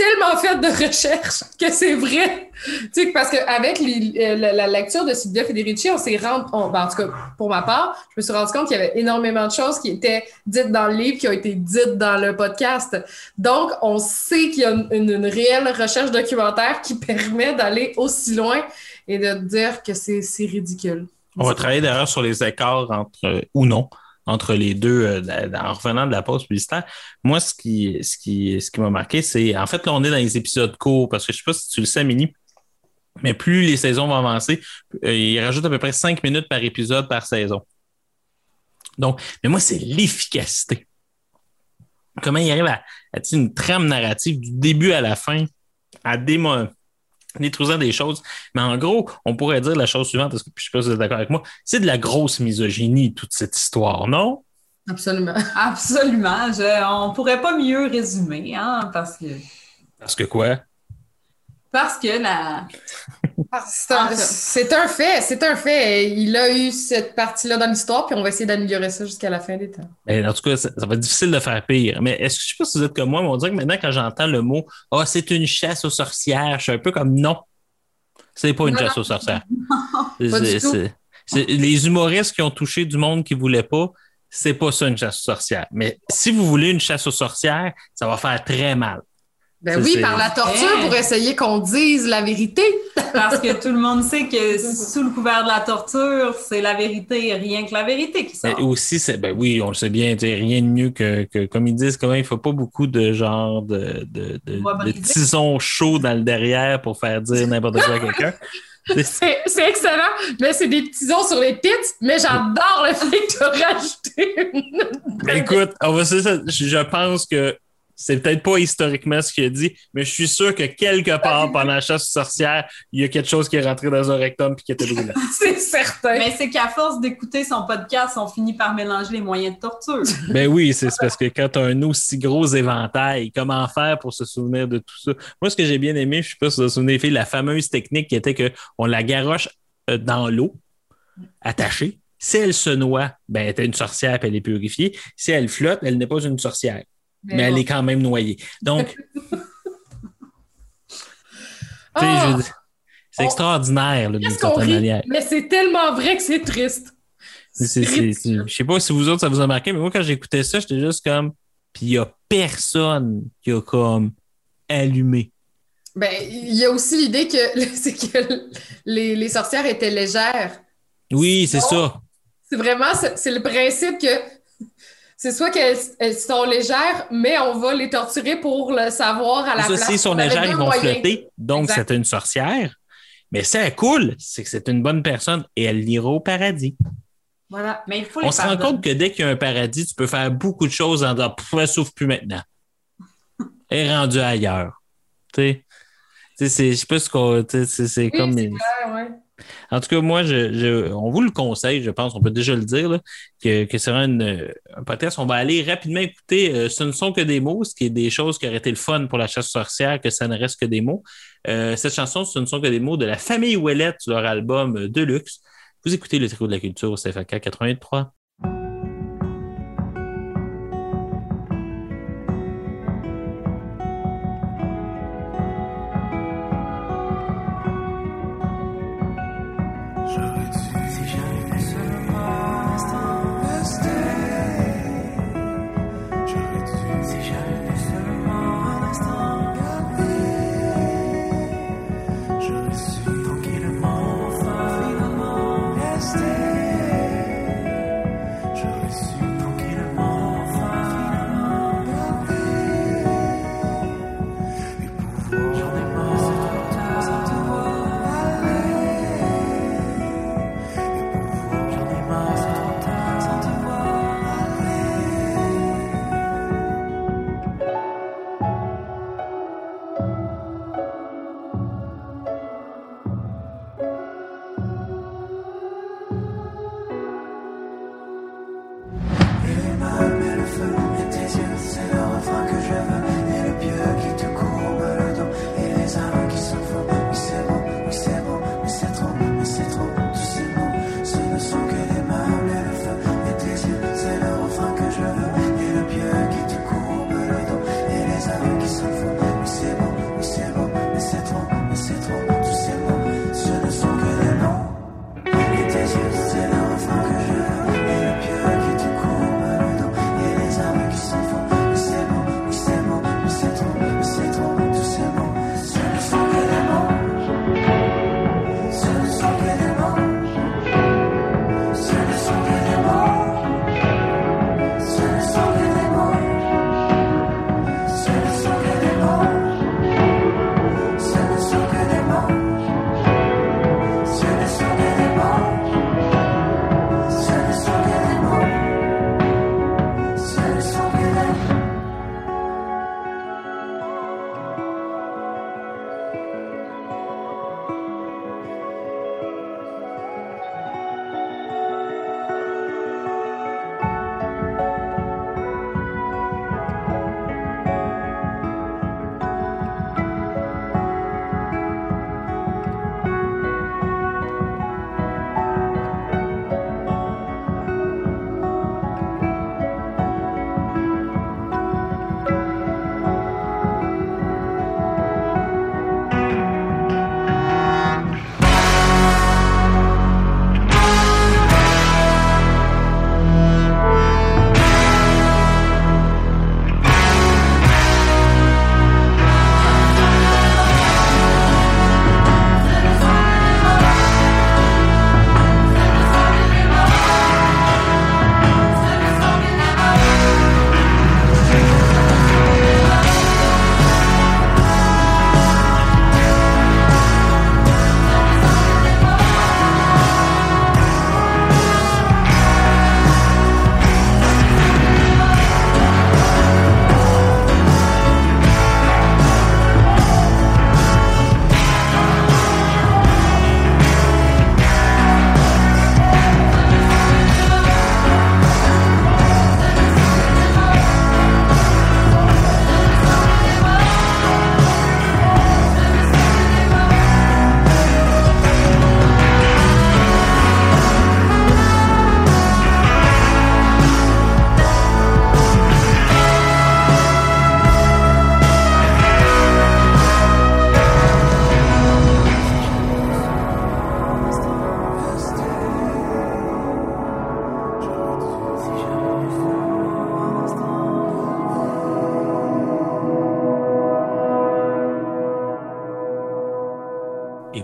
tellement fait de recherche que c'est vrai. tu sais, parce qu'avec la, la lecture de Silvia Federici, on s'est rendu, on- ben, en tout cas, pour ma part, je me suis rendu compte qu'il y avait énormément de choses qui étaient dites dans le livre, qui ont été dites dans le podcast. Donc, on sait qu'il y a une, réelle recherche documentaire qui [laughs] permet d'aller aussi loin et de dire que c'est ridicule. On va travailler d'ailleurs sur les écarts entre, euh, ou non, entre les deux euh, en revenant de la pause publicitaire. Moi, ce qui, ce qui, ce qui m'a marqué, c'est en fait, là, on est dans les épisodes courts parce que je sais pas si tu le sais, Mini, mais plus les saisons vont avancer, euh, ils rajoutent à peu près cinq minutes par épisode par saison. Donc, mais moi, c'est l'efficacité. Comment ils arrivent à, à une trame narrative du début à la fin, à démo détruisant des choses. Mais en gros, on pourrait dire la chose suivante, parce que je sais pas si vous êtes d'accord avec moi, c'est de la grosse misogynie, toute cette histoire, non? Absolument. [laughs] absolument. Je- on pourrait pas mieux résumer, hein, parce que Parce que quoi? Parce que la C'est un, fait, c'est un fait. Il a eu cette partie-là dans l'histoire, puis on va essayer d'améliorer ça jusqu'à la fin des temps. Ben, en tout cas, ça, ça va être difficile de faire pire. Mais est-ce que je sais pas si vous êtes comme moi, mais on dirait que maintenant, quand j'entends le mot Ah, c'est une chasse aux sorcières, je suis un peu comme non. C'est pas une Non, chasse aux sorcières. Pas du C'est- tout. c'est- c'est- les humoristes qui ont touché du monde qui voulait pas, c'est pas ça une chasse aux sorcières. Mais si vous voulez une chasse aux sorcières, ça va faire très mal. Ben oui, par la torture pour essayer qu'on dise la vérité. [laughs] parce que tout le monde sait que sous le couvert de la torture, c'est la vérité, rien que la vérité qui sort. aussi, c'est, ben oui, on le sait bien, rien de mieux que, que, comme ils disent, comment il faut pas beaucoup de genre de, de, de, tisons chauds dans le derrière pour faire dire n'importe quoi à quelqu'un. [laughs] C'est- excellent, mais c'est des petits os sur les pits, mais j'adore le fait que tu as rajouté une... Écoute, on va se- ça, je je pense que c'est peut-être pas historiquement ce qu'il a dit, mais je suis sûr que quelque part [laughs] pendant la chasse aux sorcières, il y a quelque chose qui est rentré dans un rectum puis qui était brûlant. [laughs] C'est certain. Mais c'est qu'à force d'écouter son podcast, on finit par mélanger les moyens de torture. [laughs] Ben oui, c'est parce que quand tu as un aussi gros éventail, comment faire pour se souvenir de tout ça? Moi, ce que j'ai bien aimé, je sais pas si vous vous souvenez, la fameuse technique qui était qu'on la garoche euh, dans l'eau, attachée. Si elle se noie, ben, elle est une sorcière puis elle est purifiée. Si elle flotte, elle n'est pas une sorcière, mais, elle est quand même noyée. Donc, [laughs] Ah! c'est extraordinaire là, d'une certaine manière. Mais c'est tellement vrai que c'est triste. Je sais pas si vous autres, ça vous a marqué, mais moi, quand j'écoutais ça, j'étais juste comme. Puis il y a personne qui a comme allumé. Ben, il y a aussi l'idée que [laughs] c'est que les, les sorcières étaient légères. Oui, c'est ça. C'est vraiment, c'est le principe que c'est soit qu'elles elles sont légères, mais on va les torturer pour le savoir à la Ça, place. s'ils sont On avait légères, ils vont moyens. flotter. Donc, c'est une sorcière. Mais si elle coule, c'est que c'est une bonne personne et elle ira au paradis. Voilà. Mais il faut On se rend compte que dès qu'il y a un paradis, tu peux faire beaucoup de choses en disant elle souffre plus maintenant. [laughs] Elle est rendue ailleurs. Tu sais, c'est- je sais pas ce qu'on. C'est Oui, comme. c'est clair, ouais. En tout cas, moi, on vous le conseille, je pense, on peut déjà le dire, que, que vraiment une- un podcast. On va aller rapidement écouter euh, Ce ne sont que des mots, ce qui est des choses qui auraient été le fun pour la chasse aux sorcières, que ça ne reste que des mots. Euh, cette chanson, Ce ne sont que des mots de la famille Ouellette leur album euh, Deluxe. Vous écoutez le trio de la culture au CFAK 83.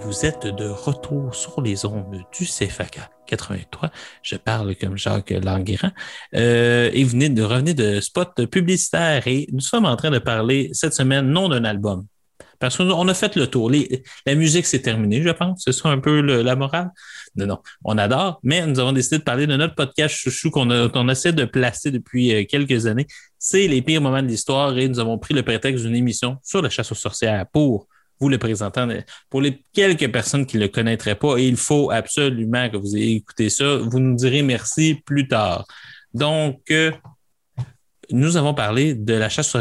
Vous êtes de retour sur les ondes du CFAK 83. Je parle comme Jacques Languerrand. Euh, et vous venez de revenir de spot publicitaire et nous sommes en train de parler cette semaine non d'un album. Parce qu'on a fait le tour. La musique, c'est terminé, je pense. C'est ça un peu la morale? Non, non, on adore, mais nous avons décidé de parler de notre podcast chouchou qu'on essaie de placer depuis euh, quelques années. C'est les pires moments de l'histoire et nous avons pris le prétexte d'une émission sur la chasse aux sorcières pour vous le présenter. Pour les quelques personnes qui ne le connaîtraient pas, il faut absolument que vous ayez écouté ça, vous nous direz merci plus tard. Donc, euh, nous avons parlé de la chasse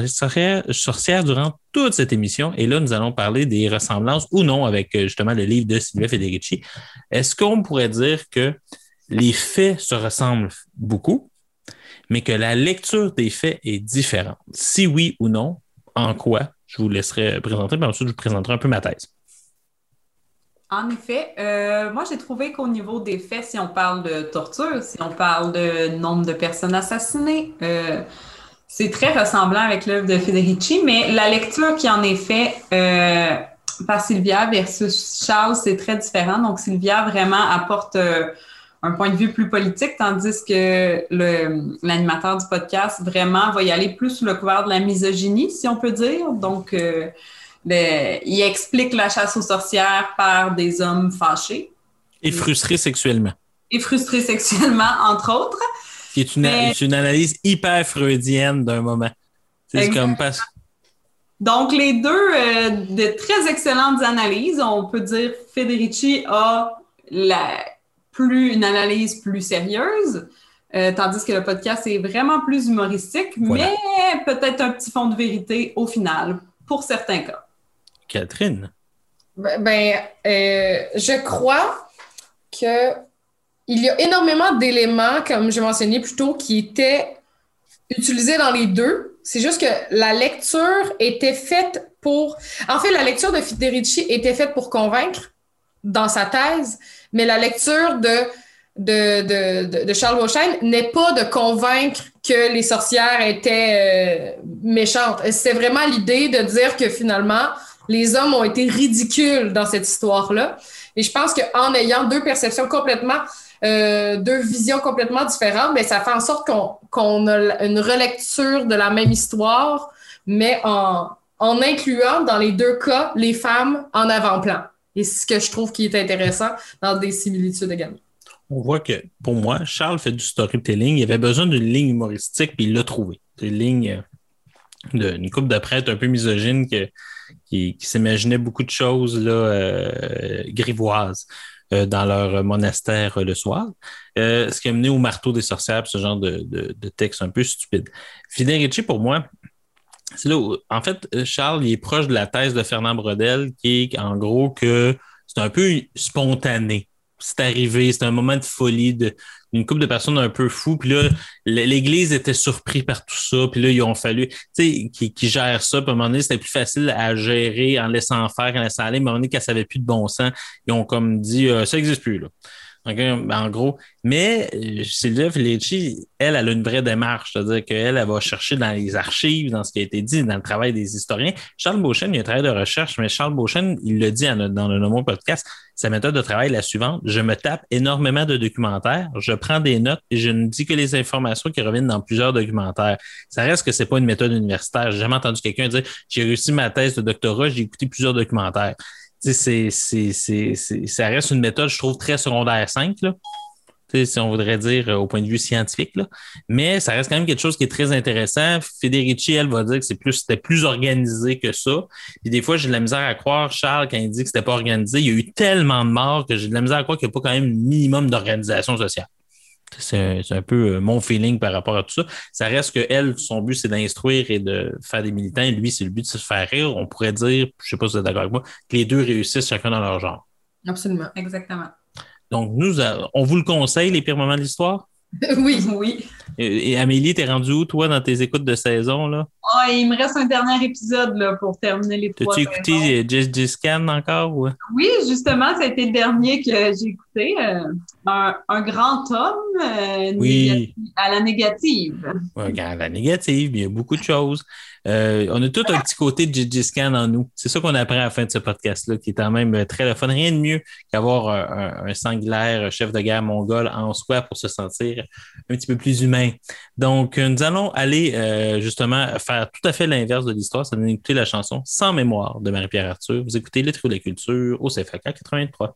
sorcières durant toute cette émission. Et là, nous allons parler des ressemblances ou non avec euh, justement le livre de Sylvia Federici. Est-ce qu'on pourrait dire que les faits se ressemblent beaucoup, mais que la lecture des faits est différente? Si oui ou non, en quoi? Je vous laisserai présenter, puis ensuite je vous présenterai un peu ma thèse. En effet, euh, moi j'ai trouvé qu'au niveau des faits, si on parle de torture, si on parle de nombre de personnes assassinées, euh, c'est très ressemblant avec l'œuvre de Federici, mais la lecture qui en est faite euh, par Sylvia versus Charles, c'est très différent. Donc Sylvia vraiment apporte un point de vue plus politique, tandis que le- l'animateur du podcast vraiment va y aller plus sous le couvert de la misogynie, si on peut dire. Donc euh, le- il explique la chasse aux sorcières par des hommes fâchés Et frustré sexuellement. et frustrés sexuellement, entre autres. Qui est une, Mais- c'est une analyse hyper freudienne d'un moment. C'est comme parce Donc, les deux, euh, de très excellentes analyses. On peut dire Federici a la plus, une analyse plus sérieuse, euh, tandis que le podcast est vraiment plus humoristique, Voilà. mais peut-être un petit fond de vérité au final, pour certains cas. Catherine? Ben, ben, euh, je crois que il y a énormément d'éléments, comme j'ai mentionné plus tôt, qui étaient utilisés dans les deux. C'est juste que la lecture était faite pour. En fait, la lecture de Federici était faite pour convaincre dans sa thèse, mais la lecture de, de, de, de, Charles Beauchesne n'est pas de convaincre que les sorcières étaient euh, méchantes. C'était vraiment l'idée de dire que finalement, les hommes ont été ridicules dans cette histoire-là. Et je pense qu'en ayant deux perceptions complètement, euh, deux visions complètement différentes, mais ça fait en sorte qu'on qu'on a une relecture de la même histoire, mais en, en incluant dans les deux cas les femmes en avant-plan. Et ce que je trouve qui est intéressant dans des similitudes également. On voit que, pour moi, Charles fait du storytelling. Il avait besoin d'une ligne humoristique, puis il l'a trouvé. C'est une ligne euh, d'une coupe de prêtres un peu misogyne qui, qui s'imaginait beaucoup de choses euh, grivoises euh, dans leur monastère euh, le soir. Euh, ce qui a mené au marteau des sorcières, ce genre de, texte un peu stupide. Federici, pour moi, en fait, euh, Charles, il est proche de la thèse de Fernand Brodel, qui est en gros que c'est un peu spontané. C'est arrivé, c'est un moment de folie d'une couple de personnes un peu fous. Puis là, l'Église était surpris par tout ça. Puis là, ils ont fallu, tu sais, qui, qui gèrent ça. Puis à un moment donné, c'était plus facile à gérer en laissant faire, en laissant aller. Mais à un moment donné, quand ça avait plus de bon sens, ils ont comme dit, euh, ça n'existe plus, là. Ben, en gros, mais Sylvia Felici, elle, elle a une vraie démarche, c'est-à-dire qu'elle, elle va chercher dans les archives, dans ce qui a été dit, dans le travail des historiens. Charles Beauchesne, il y a un travail de recherche, mais Charles Beauchesne, il le dit dans le Nomo podcast, sa méthode de travail est la suivante. Je me tape énormément de documentaires, je prends des notes et je ne dis que les informations qui reviennent dans plusieurs documentaires. Ça reste que c'est pas une méthode universitaire. J'ai jamais entendu quelqu'un dire, j'ai réussi ma thèse de doctorat, j'ai écouté plusieurs documentaires. C'est, c'est, c'est, ça reste une méthode, je trouve, très secondaire 5, là. Tu sais, si on voudrait dire euh, au point de vue scientifique. Mais ça reste quand même quelque chose qui est très intéressant. Federici, elle va dire que c'était plus organisé que ça. Puis des fois, j'ai de la misère à croire, Charles, quand il dit que c'était pas organisé, il y a eu tellement de morts que j'ai de la misère à croire qu'il n'y a pas quand même un minimum d'organisation sociale. C'est c'est un peu euh, mon feeling par rapport à tout ça. Ça reste que elle, son but, c'est d'instruire et de faire des militants. Lui, c'est le but de se faire rire. On pourrait dire, je sais pas si vous êtes d'accord avec moi, que les deux réussissent chacun dans leur genre. Absolument. Exactement. Donc, nous, euh, on vous le conseille, les pires moments de l'histoire? [laughs] oui. Oui. Et, et Amélie, t'es rendue où, toi, dans tes écoutes de saison, là? Ah, il me reste un dernier épisode là, pour terminer les trois saisons. écouté euh, Just Can encore? Ou... Oui, justement, ça a été le dernier que j'ai écouté. euh, un, un grand homme euh, Oui. à la négative. Ouais, Regarde, la négative, mais il y a beaucoup de choses. Euh, on a tout un petit côté de Gigi Scan en nous. C'est ça qu'on apprend à la fin de ce podcast-là, qui est quand même euh, très le fun. Rien de mieux qu'avoir un, un, un chef de guerre mongol en soi pour se sentir un petit peu plus humain. Donc, euh, nous allons aller euh, justement faire tout à fait l'inverse de l'histoire. Ça nous écouter la chanson Sans mémoire de Marie-Pierre Arthur. Vous écoutez Les Trous de la Culture au CFAK 83.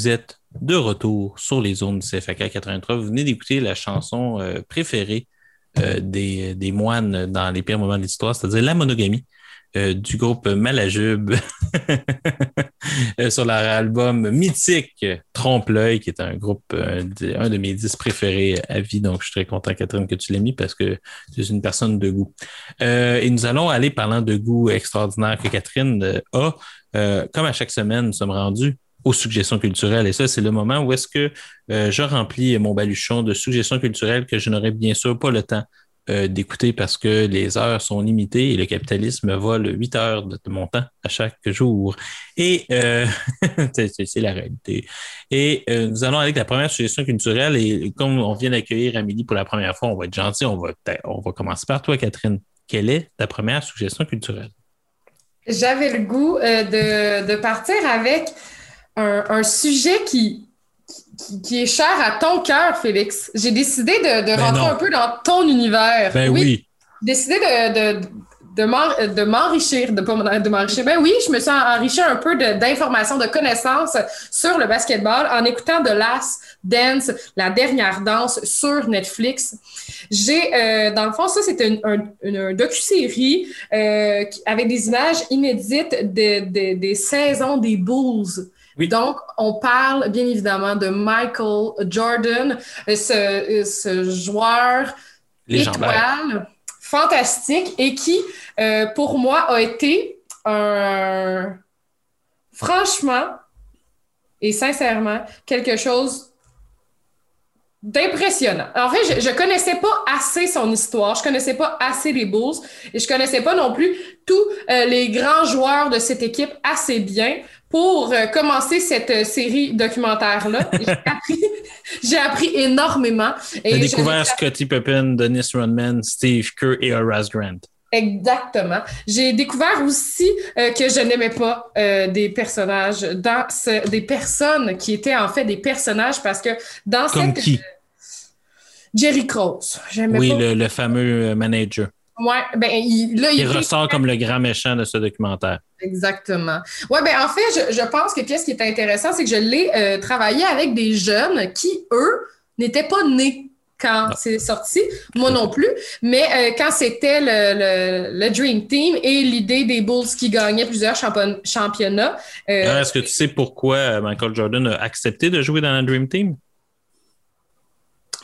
Vous êtes de retour sur les zones du CFAK 83. Vous venez d'écouter la chanson euh, préférée euh, des, moines dans les pires moments de l'histoire, c'est-à-dire la monogamie euh, du groupe Malajube [laughs] sur leur album mythique Trompe-l'œil, qui est un groupe, un de mes dix préférés à vie. Donc, je suis très content, Catherine, que tu l'aies mis parce que tu es une personne de goût. et nous allons aller parlant de goût extraordinaire que Catherine a. comme à chaque semaine, nous sommes rendus aux suggestions culturelles. Et ça, c'est le moment où est-ce que euh, je remplis mon baluchon de suggestions culturelles que je n'aurai bien sûr pas le temps euh, d'écouter parce que les heures sont limitées et le capitalisme vole 8 heures de, mon temps à chaque jour. Et euh, [laughs] c'est la réalité. Et nous allons avec la première suggestion culturelle. Et comme on vient d'accueillir Amélie pour la première fois, on va être gentil. On va, on va commencer par toi, Catherine. Quelle est ta première suggestion culturelle? J'avais le goût de, de partir avec un, sujet qui, qui, est cher à ton cœur, Félix. J'ai décidé de, de ben rentrer un peu dans ton univers. Ben oui. Décidé de, de de m'enrichir, de pas de m'enrichir. Ben oui, je me suis enrichi un peu de- d'informations, de, connaissances sur le basketball en écoutant The Last Dance, la dernière danse sur Netflix. J'ai, euh, dans le fond, ça, c'était une, un, une docu-série euh, avec des images inédites de- de- des saisons des Bulls. Oui. Donc, on parle bien évidemment de Michael Jordan, ce, ce joueur Légendaire. étoile fantastique et qui, euh, pour moi, a été un, franchement et sincèrement, quelque chose d'impressionnant. En fait, je, je connaissais pas assez son histoire, je connaissais pas assez les Bulls et je connaissais pas non plus tous euh, les grands joueurs de cette équipe assez bien pour euh, commencer cette euh, série documentaire-là. [laughs] J'ai appris, j'ai appris énormément. Je découvert l'ai- Scottie Pippen, Dennis Rodman, Steve Kerr et Horace Grant. Exactement. J'ai découvert aussi euh, que je n'aimais pas euh, des personnages dans ce, des personnes qui étaient en fait des personnages parce que dans Comme cette qui? Jerry j'aimais Oui, pas. le, le fameux manager. Ouais, ben il, là il ressort comme le grand méchant de ce documentaire. Exactement. Ouais, ben en fait, je, je pense que qu'est-ce qui est intéressant, c'est que je l'ai euh, travaillé avec des jeunes qui, eux, n'étaient pas nés quand Ah. c'est sorti, moi non plus, mais euh, quand c'était le, le, le Dream Team et l'idée des Bulls qui gagnaient plusieurs champion- championnats. euh, Alors, Est-ce que tu sais pourquoi Michael Jordan a accepté de jouer dans la Dream Team?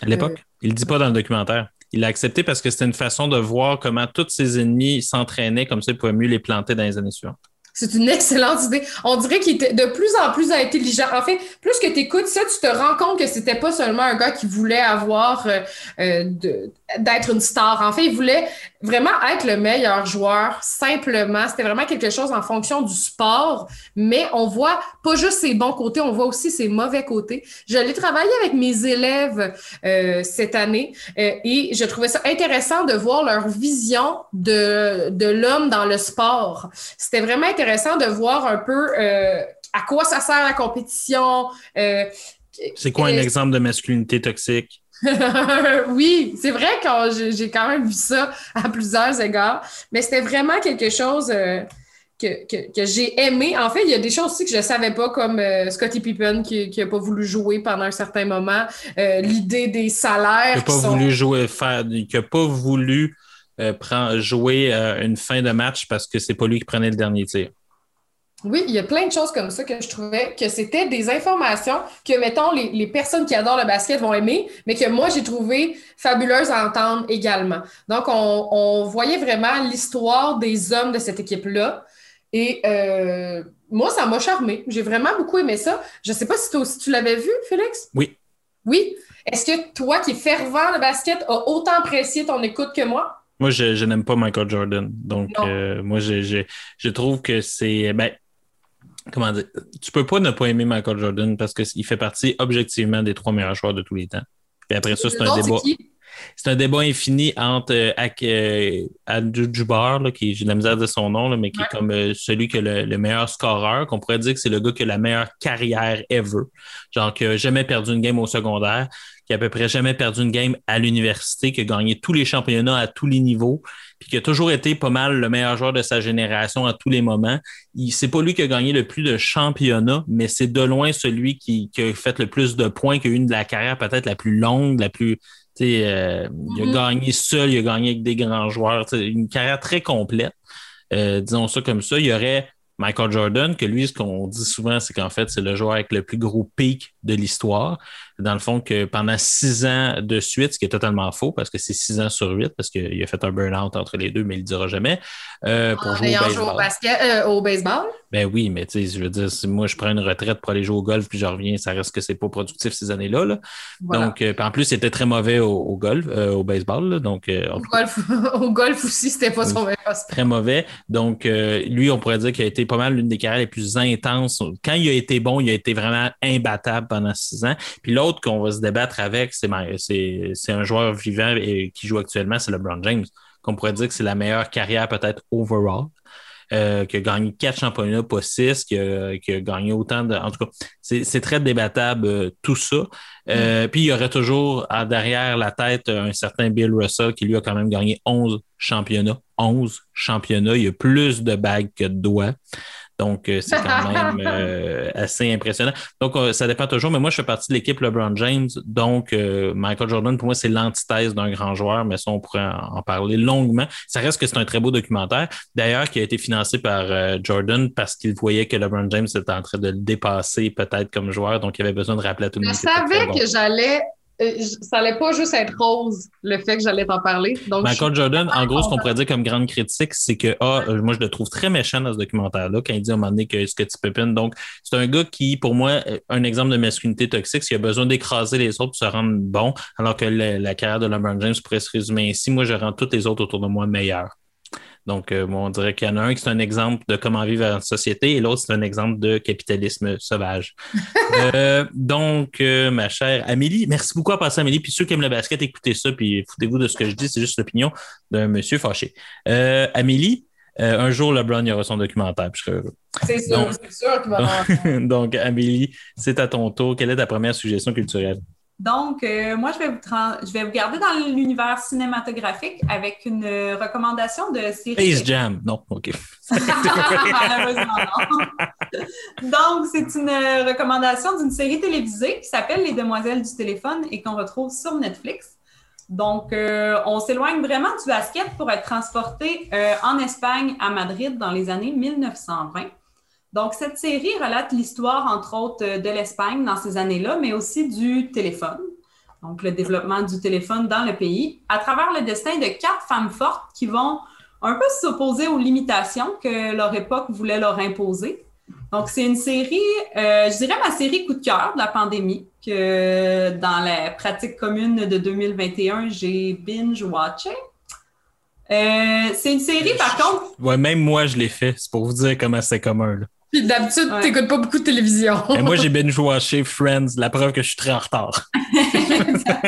À l'époque? Il ne le dit pas dans le documentaire. Il l'a accepté parce que c'était une façon de voir comment tous ses ennemis s'entraînaient, comme ça, il pouvait mieux les planter dans les années suivantes. C'est une excellente idée. On dirait qu'il était de plus en plus intelligent. En fait, plus que tu écoutes ça, tu te rends compte que c'était pas seulement un gars qui voulait avoir euh, euh, de- d'être une star. En fait, il voulait vraiment être le meilleur joueur, simplement. C'était vraiment quelque chose en fonction du sport, mais on voit pas juste ses bons côtés, on voit aussi ses mauvais côtés. Je l'ai travaillé avec mes élèves euh, cette année euh, et je trouvais ça intéressant de voir leur vision de, de l'homme dans le sport. C'était vraiment intéressant de voir un peu euh, à quoi ça sert la compétition. euh, C'est quoi un exemple de masculinité toxique? [laughs] oui, c'est vrai que j'ai quand même vu ça à plusieurs égards, mais c'était vraiment quelque chose euh, que, que, que j'ai aimé. En fait, il y a des choses aussi que je ne savais pas, comme euh, Scottie Pippen qui n'a pas voulu jouer pendant un certain moment, euh, l'idée des salaires. Pas qui sont- voulu jouer, faire, il n'a pas voulu euh, prendre- jouer une fin de match parce que c'est pas lui qui prenait le dernier tir. Oui, il y a plein de choses comme ça que je trouvais que c'était des informations que, mettons, les, les personnes qui adorent le basket vont aimer, mais que moi, j'ai trouvé fabuleuses à entendre également. Donc, on, on voyait vraiment l'histoire des hommes de cette équipe-là. Et euh, moi, ça m'a charmé. J'ai vraiment beaucoup aimé ça. Je ne sais pas si toi aussi tu l'avais vu, Félix? Oui. Oui. Est-ce que toi, qui es fervent le basket, as autant apprécié ton écoute que moi? Moi, je, je n'aime pas Michael Jordan. Donc, euh, moi, je, je, je trouve que c'est. Ben, comment dire? Tu peux pas ne pas aimer Michael Jordan parce qu'il fait partie objectivement des trois meilleurs joueurs de tous les temps. Puis après ça, c'est un débat. C'est un débat infini entre euh, Ak- euh, là, qui j'ai de la misère de son nom, là, mais qui Ouais. est comme euh, celui qui a le, le meilleur scoreur, qu'on pourrait dire que c'est le gars qui a la meilleure carrière ever. Genre qui a jamais perdu une game au secondaire, qui a à peu près jamais perdu une game à l'université, qui a gagné tous les championnats à tous les niveaux, puis qui a toujours été pas mal le meilleur joueur de sa génération à tous les moments. Il, c'est pas lui qui a gagné le plus de championnats, mais c'est de loin celui qui, qui a fait le plus de points, qui a eu une de la carrière peut-être la plus longue, la plus euh, Il a Mhm. gagné seul, il a gagné avec des grands joueurs. Une carrière très complète. Euh, disons ça comme ça. Il y aurait Michael Jordan, que lui, ce qu'on dit souvent, c'est qu'en fait, c'est le joueur avec le plus gros pic de l'histoire. Dans le fond, que pendant six ans de suite, ce qui est totalement faux, parce que c'est six ans sur huit, parce qu'il a fait un burn-out entre les deux, mais il ne le dira jamais, euh, pour En jouer au baseball. au basket, euh, au baseball? Ben oui, mais tu sais, je veux dire, si moi je prends une retraite pour aller jouer au golf puis je reviens, ça reste que c'est pas productif ces années-là. là. Voilà. Donc, euh, en plus, c'était très mauvais au, au golf, au baseball. là. donc, Au golf, [laughs] au golf aussi, c'était pas son meilleur très mauvais. Donc, lui, on pourrait dire qu'il a été pas mal l'une des carrières les plus intenses. Quand il a été bon, il a été vraiment imbattable pendant six ans. Puis l'autre qu'on va se débattre avec, c'est un joueur vivant et qui joue actuellement, c'est LeBron James, qu'on pourrait dire que c'est la meilleure carrière peut-être overall. euh, qui a gagné quatre championnats, pas six, qui a, qui a gagné autant de. En tout cas, c'est très débattable euh, tout ça. Euh, Puis il y aurait toujours à- derrière la tête un certain Bill Russell qui lui a quand même gagné 11 championnats. 11 championnats. Il y a plus de bagues que de doigts. Donc, euh, c'est quand même [laughs] euh, assez impressionnant. Donc, euh, ça dépend toujours, mais moi, je fais partie de l'équipe LeBron James. Donc, euh, Michael Jordan, pour moi, c'est l'antithèse d'un grand joueur, mais ça, on pourrait en en parler longuement. Ça reste que c'est un très beau documentaire, d'ailleurs, qui a été financé par euh, Jordan parce qu'il voyait que LeBron James était en train de le dépasser peut-être comme joueur, donc il avait besoin de rappeler à tout le Je monde. très savais bon. que j'allais. Euh, ça allait pas juste être rose, le fait que j'allais t'en parler. Donc, Michael Jordan, en gros, ce qu'on content. pourrait dire comme grande critique, c'est que, ah, euh, moi, je le trouve très méchant dans ce documentaire-là, quand il dit à un moment donné que ce que tu pépines. Donc, c'est un gars qui, pour moi, est un exemple de masculinité toxique, c'est qu'il a besoin d'écraser les autres pour se rendre bon, alors que la, la carrière de LeBron James pourrait se résumer ainsi. Moi, je rends tous les autres autour de moi meilleurs. Donc, euh, moi, on dirait qu'il y en a un qui c'est un exemple de comment vivre en société et l'autre, c'est un exemple de capitalisme sauvage. [laughs] Euh, donc, euh, ma chère Amélie, merci beaucoup à passer, Amélie. Puis ceux qui aiment le basket, écoutez ça, puis foutez-vous de ce que je dis, c'est juste l'opinion d'un monsieur fâché. Euh, Amélie, un jour, LeBron, il y aura son documentaire, puis je serai heureux. c'est sûr, c'est sûr qu'il va avoir. [laughs] donc, Amélie, c'est à ton tour. Quelle est ta première suggestion culturelle? Donc, euh, moi, je vais, vous je vais vous garder dans l'univers cinématographique avec une euh, recommandation de série. Space Jam. Non, OK. [laughs] Malheureusement, non. Donc, c'est une euh, recommandation d'une série télévisée qui s'appelle Les Demoiselles du téléphone et qu'on retrouve sur Netflix. Donc, euh, on s'éloigne vraiment du basket pour être transporté euh, en Espagne, à Madrid, dans les années 1920. Donc, cette série relate l'histoire, entre autres, euh, de l'Espagne dans ces années-là, mais aussi du téléphone. Donc, le développement du téléphone dans le pays, à travers le destin de quatre femmes fortes qui vont un peu s'opposer aux limitations que leur époque voulait leur imposer. Donc, c'est une série, euh, je dirais ma série coup de cœur de la pandémie, que dans la pratique commune de 2021, j'ai binge-watché. Euh, c'est une série, par contre, Ouais, même moi, je l'ai fait. C'est pour vous dire comment c'est commun. Là. Puis d'habitude, Ouais. t'écoutes pas beaucoup de télévision. Et moi, j'ai binge watché Friends, la preuve que je suis très en retard. [laughs]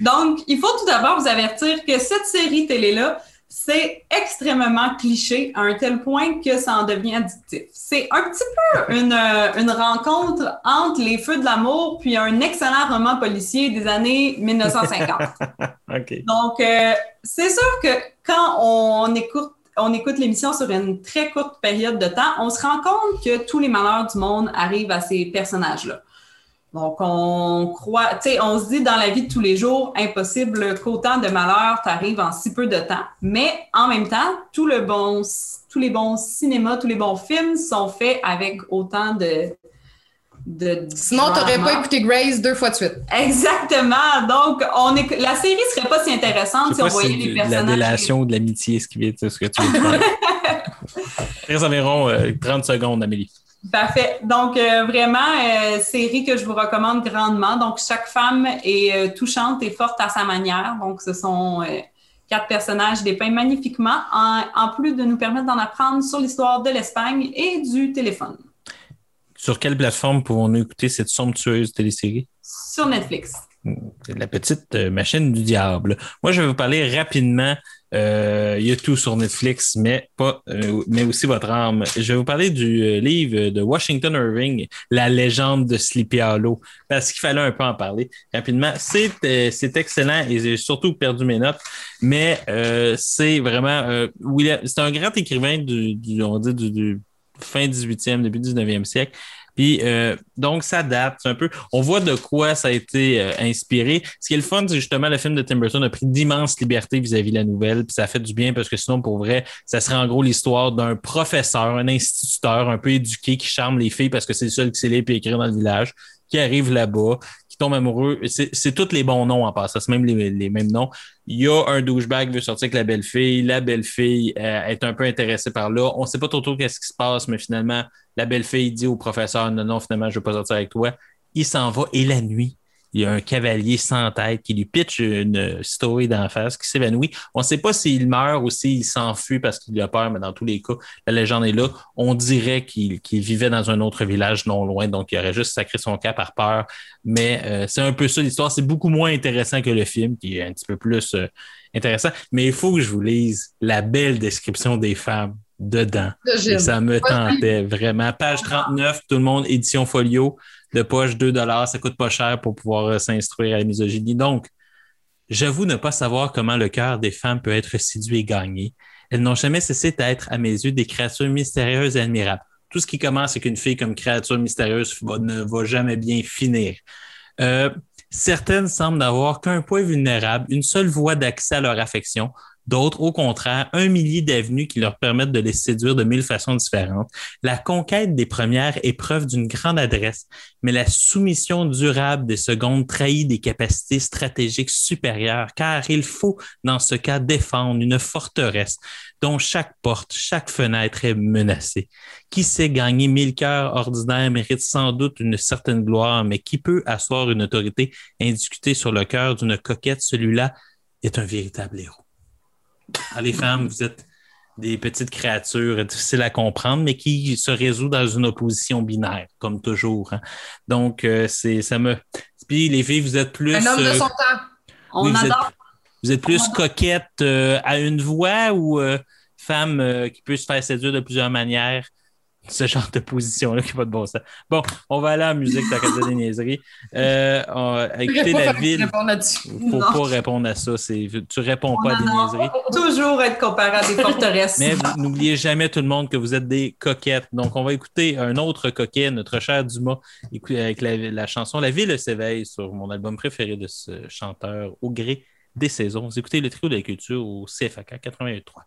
Donc, il faut tout d'abord vous avertir que cette série télé-là, c'est extrêmement cliché à un tel point que ça en devient addictif. C'est un petit peu une, euh, une rencontre entre les feux de l'amour puis un excellent roman policier des années 1950. [laughs] OK. Donc, euh, c'est sûr que quand on écoute, on écoute l'émission sur une très courte période de temps, on se rend compte que tous les malheurs du monde arrivent à ces personnages-là. Donc, on croit, tu sais, on se dit dans la vie de tous les jours, impossible qu'autant de malheurs t'arrivent en si peu de temps. Mais en même temps, tous les bons cinémas, tous les bons films sont faits avec autant de. De Sinon, t'aurais drama. pas écouté Grace deux fois de suite. Exactement. Donc, on est, la série serait pas si intéressante si on voyait les de la personnages. délation ou de l'amitié, ce qui vient de ce que tu veux. Il reste [laughs] environ euh, 30 secondes, Amélie. Parfait. Donc, euh, vraiment, euh, série que je vous recommande grandement. Donc, chaque femme est euh, touchante et forte à sa manière. Donc, ce sont euh, quatre personnages dépeints magnifiquement, en, en plus de nous permettre d'en apprendre sur l'histoire de l'Espagne et du téléphone Sur quelle plateforme pouvons-nous écouter cette somptueuse télésérie? sur Netflix. La petite euh, machine du diable. Moi, je vais vous parler rapidement. Euh, il y a tout sur Netflix, mais pas, euh, mais aussi votre âme. Je vais vous parler du livre de Washington Irving, La légende de Sleepy Hollow, parce qu'il fallait un peu en parler rapidement. C'est euh, c'est excellent et j'ai surtout perdu mes notes, mais c'est vraiment William- c'est un grand écrivain du, du on dit du, du fin 18e, début 19e siècle. Puis euh, donc ça date un peu. On voit de quoi ça a été euh, inspiré. Ce qui est le fun, c'est justement le film de Tim Burton a pris d'immenses libertés vis-à-vis de la nouvelle, puis ça fait du bien parce que sinon pour vrai, ça serait en gros l'histoire d'un professeur, un instituteur un peu éduqué qui charme les filles parce que c'est le seul qui sait lire et écrire dans le village, qui arrive là-bas, qui tombe amoureux. C'est tous les bons noms en passant, c'est même les, les mêmes noms. Il y a un douchebag qui veut sortir avec la belle-fille. La belle-fille euh, est un peu intéressée par là. On sait pas trop trop qu'est-ce qui se passe, mais finalement, la belle-fille dit au professeur, non, non, finalement, je veux pas sortir avec toi. Il s'en va et la nuit, il y a un cavalier sans tête qui lui pitch une story d'en face, qui s'évanouit. On ne sait pas s'il meurt ou s'il s'enfuit parce qu'il a peur, mais dans tous les cas, la légende est là. On dirait qu'il vivait dans un autre village non loin, donc il aurait juste sacré son cas par peur. Mais euh, c'est un peu ça l'histoire. C'est beaucoup moins intéressant que le film, qui est un petit peu plus euh, intéressant. Mais il faut que je vous lise la belle description des femmes dedans. Et ça me tentait vraiment. Page 39, tout le monde, édition folio, de poche 2 ça coûte pas cher pour pouvoir euh, s'instruire à la misogynie. Donc, j'avoue ne pas savoir comment le cœur des femmes peut être séduit et gagné. Elles n'ont jamais cessé d'être, à mes yeux, des créatures mystérieuses et admirables. Tout ce qui commence avec une fille comme créature mystérieuse ne va jamais bien finir. Euh, certaines semblent n'avoir qu'un point vulnérable, une seule voie d'accès à leur affection. D'autres, au contraire, un millier d'avenues qui leur permettent de les séduire de mille façons différentes. La conquête des premières est preuve d'une grande adresse, mais la soumission durable des secondes trahit des capacités stratégiques supérieures, car il faut, dans ce cas, défendre une forteresse dont chaque porte, chaque fenêtre est menacée. Qui sait gagner mille cœurs ordinaires mérite sans doute une certaine gloire, mais qui peut asseoir une autorité indiscutée sur le cœur d'une coquette, celui-là est un véritable héros. Ah, les femmes, vous êtes des petites créatures difficiles à comprendre, mais qui se résout dans une opposition binaire, comme toujours. hein. Donc, euh, c'est ça me. Puis les filles, vous êtes plus. Un homme de euh, son temps. On oui, vous êtes- adore. vous êtes plus coquette euh, à une voix ou euh, femme qui peut se faire séduire de plusieurs manières? Ce genre de position-là qui va de bon sens. Bon, on va aller à la musique, t'as qu'à dire des niaiseries. Euh, on pas la ville. répondre là-dessus. Faut Non. pas répondre à ça. c'est- Tu réponds On pas à des adore niaiseries. toujours être comparé à des forteresses. Mais n'oubliez jamais tout le monde que vous êtes des coquettes. Donc, on va écouter un autre coquet, notre cher Dumas, avec la, la chanson La ville s'éveille sur mon album préféré de ce chanteur au gré des saisons. Vous écoutez le trio de la culture au CFAK 88.3.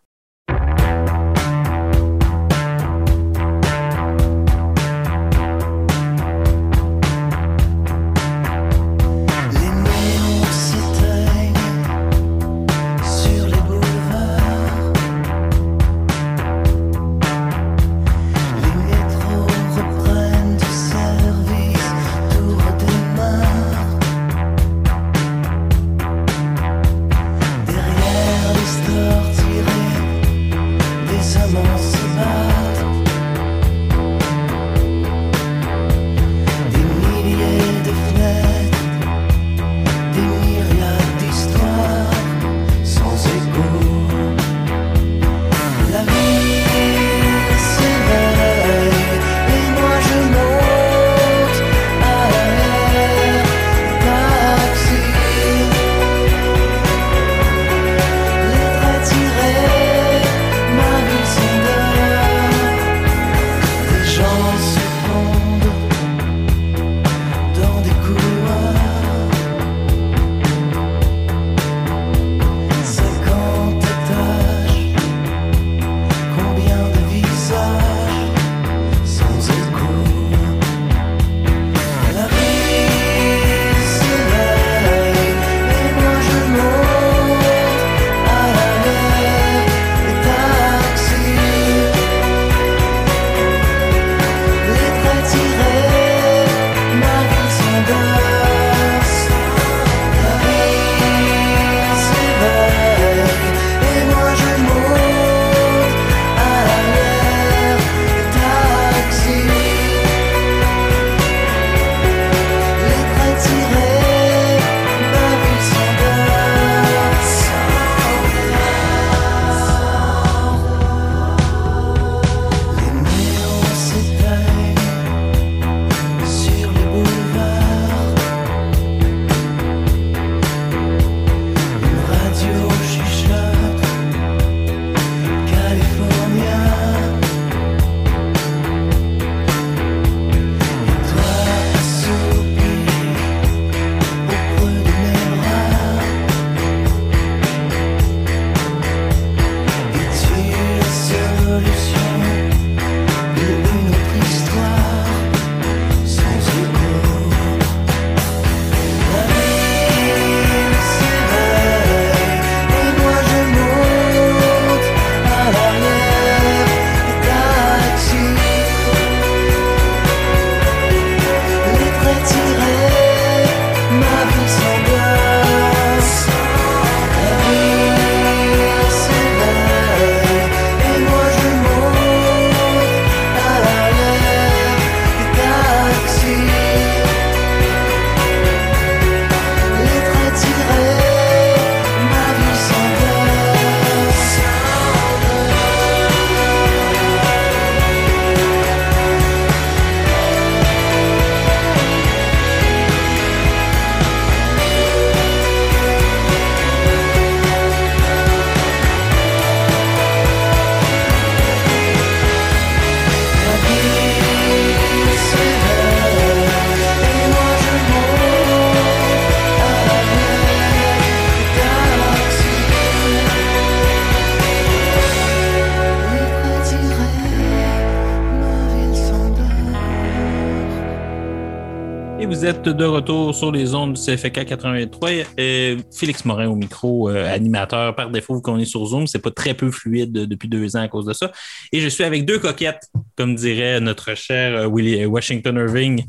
de retour sur les ondes du CFK 83. Euh, Félix Morin au micro, euh, animateur par défaut, qu'on est sur Zoom. C'est pas très peu fluide depuis deux ans à cause de ça. Et je suis avec deux coquettes, comme dirait notre cher euh, Willie Washington Irving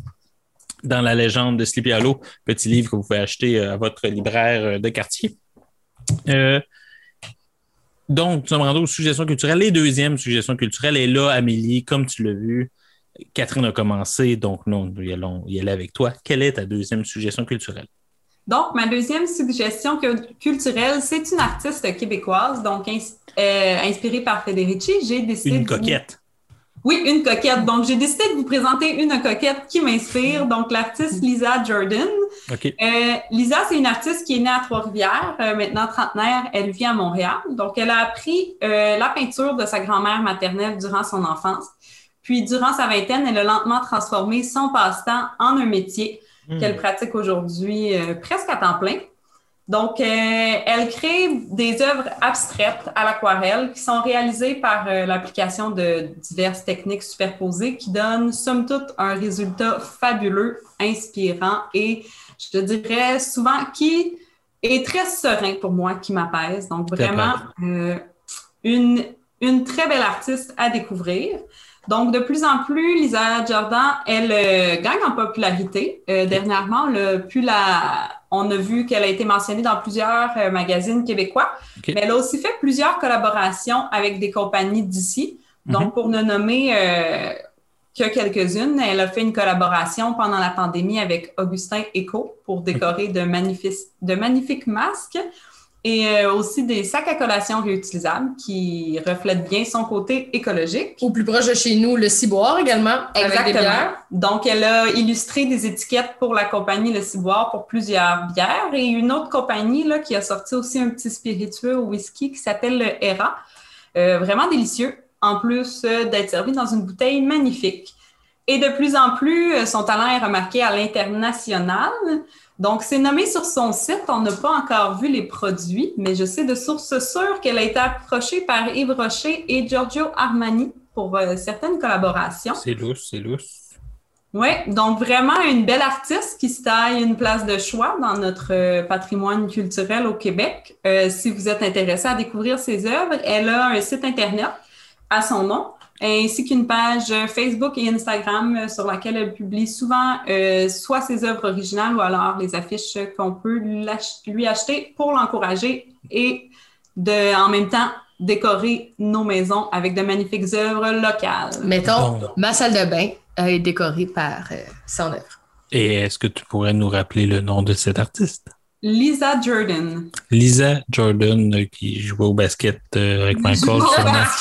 dans la légende de Sleepy Hollow, petit livre que vous pouvez acheter à votre libraire de quartier. donc, nous sommes rendus aux suggestions culturelles. Les deuxièmes suggestions culturelles. Et là, Amélie, comme tu l'as vu, Catherine a commencé, donc nous, nous y allons y aller avec toi. Quelle est ta deuxième suggestion culturelle? Donc, ma deuxième suggestion culturelle, c'est une artiste québécoise, donc euh, inspirée par Federici. J'ai décidé. Une coquette. Oui, une coquette. Donc, j'ai décidé de vous présenter une coquette qui m'inspire. Donc, l'artiste Lisa Jordan. Euh, Lisa, c'est une artiste qui est née à Trois-Rivières, euh, maintenant trentenaire. Elle vit à Montréal. Donc, elle a appris la peinture de sa grand-mère maternelle durant son enfance. Puis, durant sa vingtaine, elle a lentement transformé son passe-temps en un métier Hmm. qu'elle pratique aujourd'hui euh, presque à temps plein. Donc, euh, elle crée des œuvres abstraites à l'aquarelle qui sont réalisées par euh, l'application de diverses techniques superposées qui donnent, somme toute, un résultat fabuleux, inspirant et, je te dirais, souvent qui est très serein pour moi, qui m'apaise. Donc, vraiment, euh, une, une très belle artiste à découvrir. Donc, de plus en plus, Lisa Jordan, elle euh, gagne en popularité. Euh, dernièrement, la, on a vu qu'elle a été mentionnée dans plusieurs euh, magazines québécois, Okay. mais elle a aussi fait plusieurs collaborations avec des compagnies d'ici. Donc, pour ne nommer euh, que quelques-unes, elle a fait une collaboration pendant la pandémie avec Augustin Eco pour décorer de, magnifiques, de magnifiques masques et euh, aussi des sacs à collation réutilisables qui reflètent bien son côté écologique. Au plus proche de chez nous, le ciboire également, avec des bières. Donc, elle a illustré des étiquettes pour la compagnie Le Ciboire pour plusieurs bières et une autre compagnie là, qui a sorti aussi un petit spiritueux au whisky qui s'appelle le Hera. Euh, vraiment délicieux, en plus euh, d'être servi dans une bouteille magnifique. Et de plus en plus, son talent est remarqué à l'international. Donc, c'est nommé sur son site. On n'a pas encore vu les produits, mais je sais de source sûre qu'elle a été approchée par Yves Rocher et Giorgio Armani pour euh, certaines collaborations. C'est lousse, c'est lousse. Oui, donc vraiment une belle artiste qui se taille une place de choix dans notre euh, patrimoine culturel au Québec. Euh, si vous êtes intéressé à découvrir ses œuvres, elle a un site Internet à son nom, ainsi qu'une page Facebook et Instagram euh, sur laquelle elle publie souvent euh, soit ses œuvres originales ou alors les affiches qu'on peut lui acheter pour l'encourager et de, en même temps décorer nos maisons avec de magnifiques œuvres locales. Mettons, Bon. ma salle de bain est décorée par euh, son œuvre. Et est-ce que tu pourrais nous rappeler le nom de cet artiste? Lisa Jordan. Lisa Jordan, qui jouait au basket avec Michael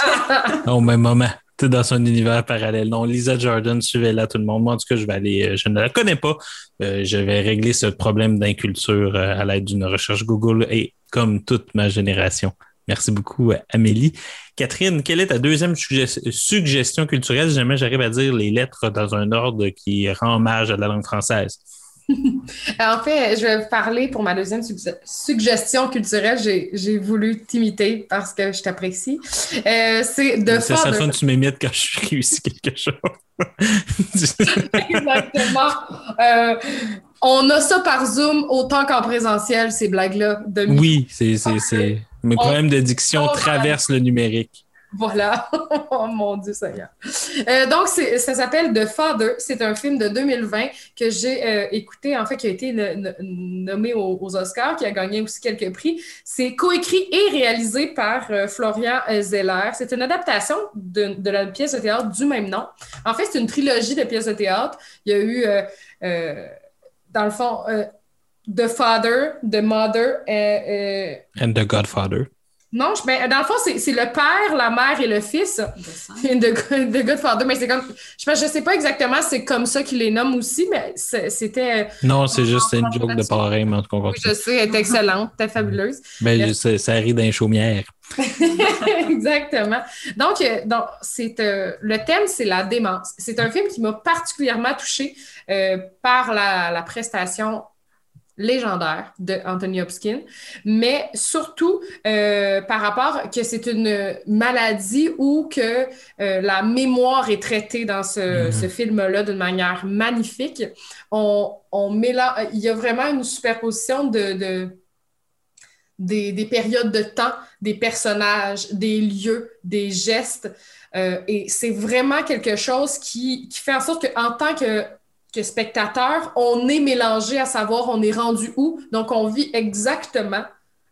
[laughs] au même moment. Dans son univers parallèle. Non, Lisa Jordan, suivez-la tout le monde. Moi, en tout cas, je vais aller. euh, je ne la connais pas. Euh, je vais régler ce problème d'inculture euh, à l'aide d'une recherche Google et comme toute ma génération. Merci beaucoup, Amélie. Catherine, quelle est ta deuxième sugge- suggestion culturelle? Si jamais j'arrive à dire les lettres dans un ordre qui rend hommage à la langue française. [laughs] En fait, je vais parler pour ma deuxième sugge- suggestion culturelle. J'ai voulu t'imiter parce que je t'apprécie. Euh, c'est de C'est ça fun, tu m'imites quand je réussis quelque chose. [laughs] [laughs] Exactement. Euh, on a ça par Zoom autant qu'en présentiel, ces blagues-là. de oui, c'est. Mes problèmes de diction traversent le numérique. Voilà. [laughs] oh mon Dieu Seigneur. Euh, donc, ça s'appelle The Father. C'est un film de 2020 que j'ai euh, écouté, en fait, qui a été no- no- nommé aux, Oscars, qui a gagné aussi quelques prix. C'est coécrit et réalisé par euh, Florian euh, Zeller. C'est une adaptation de, la pièce de théâtre du même nom. En fait, c'est une trilogie de pièces de théâtre. Il y a eu, dans le fond, The Father, The Mother, And the Godfather. Non, je- ben, dans le fond, c'est c'est le père, la mère et le fils. De, [laughs] de Godfather, mais c'est comme. Je je sais pas exactement, c'est comme ça qu'ils les nomment aussi, mais c'était. Non, c'est juste une joke de pareil, mais en tout cas, Oui, je sais, elle est excellente, elle est fabuleuse. Ben, je- ça, ça rit d'un chaumière. [laughs] Exactement. Donc, euh, donc c'est euh, le thème, c'est la démence. C'est un film qui m'a particulièrement touchée euh, par la, la prestation légendaire de Anthony Hopkins, mais surtout euh, par rapport que c'est une maladie ou que euh, la mémoire est traitée dans ce, ce film-là d'une manière magnifique. On, on il y a vraiment une superposition de, de des, des, périodes de temps, des personnages, des lieux, des gestes. Euh, et c'est vraiment quelque chose qui, qui fait en sorte qu'en tant que que spectateur, on est mélangé à savoir on est rendu où. Donc, on vit exactement,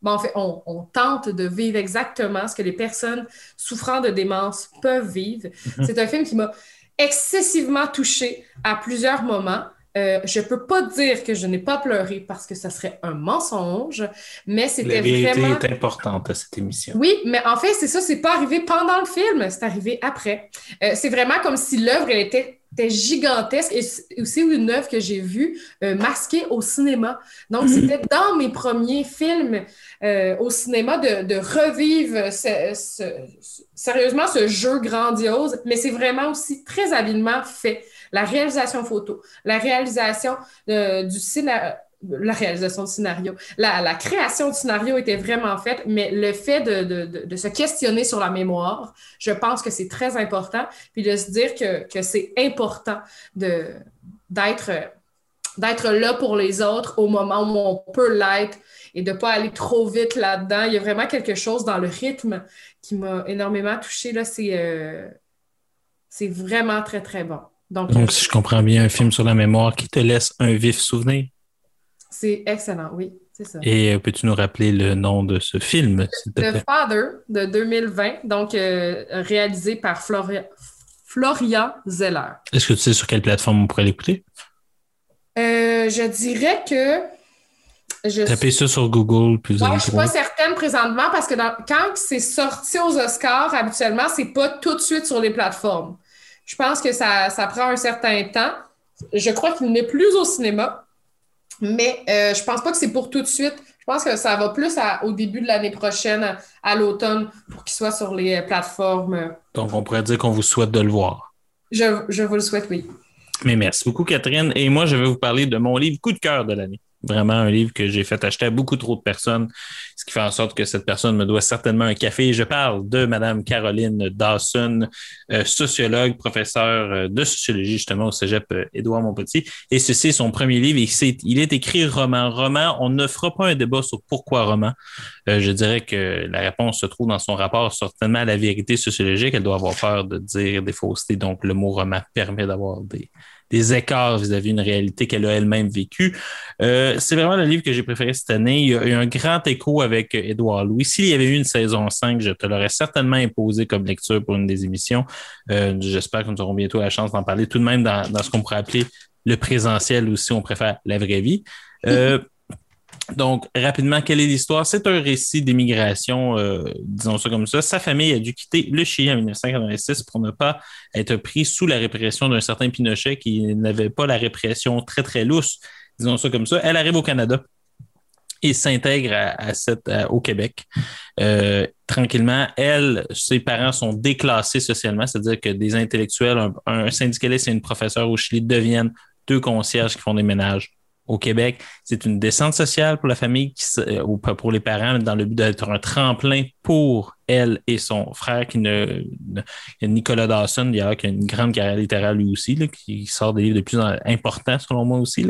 ben, en fait, on, tente de vivre exactement ce que les personnes souffrant de démence peuvent vivre. Mhm. C'est un film qui m'a excessivement touchée à plusieurs moments. Euh, je peux pas dire que je n'ai pas pleuré parce que ça serait un mensonge, mais c'était vraiment... La est importante à cette émission. Oui, mais en fait, c'est ça, c'est pas arrivé pendant le film, c'est arrivé après. Euh, c'est vraiment comme si l'œuvre, elle était c'était gigantesque et aussi une œuvre que j'ai vue euh, masquée au cinéma. Donc, mhm. c'était dans mes premiers films euh, au cinéma de, revivre sérieusement ce jeu grandiose, mais c'est vraiment aussi très habilement fait. La réalisation photo, la réalisation euh, du cinéma la réalisation de scénario. La, création de scénario était vraiment faite, mais le fait de, se questionner sur la mémoire, je pense que c'est très important. Puis de se dire que, c'est important d'être là pour les autres au moment où on peut l'être et de ne pas aller trop vite là-dedans. Il y a vraiment quelque chose dans le rythme qui m'a énormément touché Là, c'est, euh, c'est vraiment très, très bon. Donc si je comprends bien, un film sur la mémoire qui te laisse un vif souvenir. C'est excellent, oui, c'est ça. Et euh, peux-tu nous rappeler le nom de ce film, s'il te The Father de 2020, donc euh, réalisé par Florian Zeller. Est-ce que tu sais sur quelle plateforme on pourrait l'écouter? Euh, je dirais que. Je Tapez ça sur Google. Puis je ne suis pas certaine présentement parce que quand c'est sorti aux Oscars, habituellement, c'est pas tout de suite sur les plateformes. Je pense que ça, ça prend un certain temps. Je crois qu'il n'est plus au cinéma. Mais euh, je pense pas que c'est pour tout de suite. Je pense que ça va plus au début de l'année prochaine, à l'automne, pour qu'il soit sur les plateformes. Donc, on pourrait dire qu'on vous souhaite de le voir. Je, je vous le souhaite, oui. Mais merci beaucoup, Catherine. Et moi, je vais vous parler de mon livre coup de cœur de l'année. Vraiment un livre que j'ai fait acheter à beaucoup trop de personnes, ce qui fait en sorte que cette personne me doit certainement un café. Je parle de Madame Caroline Dawson, euh, sociologue, professeure euh, de sociologie justement au Cégep euh, Édouard Montpetit. Et ceci est son premier livre. Et il est écrit roman. Roman, on ne fera pas un débat sur pourquoi roman. je dirais que la réponse se trouve dans son rapport certainement à la vérité sociologique. Elle doit avoir peur de dire des faussetés. Donc le mot roman permet d'avoir des, des écarts vis-à-vis d'une réalité qu'elle a elle-même vécue. Euh, c'est vraiment le livre que j'ai préféré cette année. Il y a eu un grand écho avec Édouard Louis. S'il y avait eu une saison 5, je te l'aurais certainement imposé comme lecture pour une des émissions. Euh, j'espère que nous aurons bientôt la chance d'en parler tout de même dans, dans ce qu'on pourrait appeler le présentiel ou si on préfère la vraie vie. Euh, [laughs] donc, rapidement, quelle est l'histoire? C'est un récit d'émigration, euh, disons ça comme ça. Sa famille a dû quitter le Chili en 1986 pour ne pas être pris sous la répression d'un certain Pinochet qui n'avait pas la répression très, très lousse, disons ça comme ça. Elle arrive au Canada et s'intègre au Québec. Euh, tranquillement, elle, ses parents sont déclassés socialement, c'est-à-dire que des intellectuels, un, un syndicaliste et une professeure au Chili deviennent deux concierges qui font des ménages au Québec. C'est une descente sociale pour la famille qui, euh, ou pour les parents dans le but d'être un tremplin pour elle et son frère qui ne, Nicolas Dawson d'ailleurs qui a une grande carrière littéraire lui aussi qui sort des livres de plus en importants selon moi aussi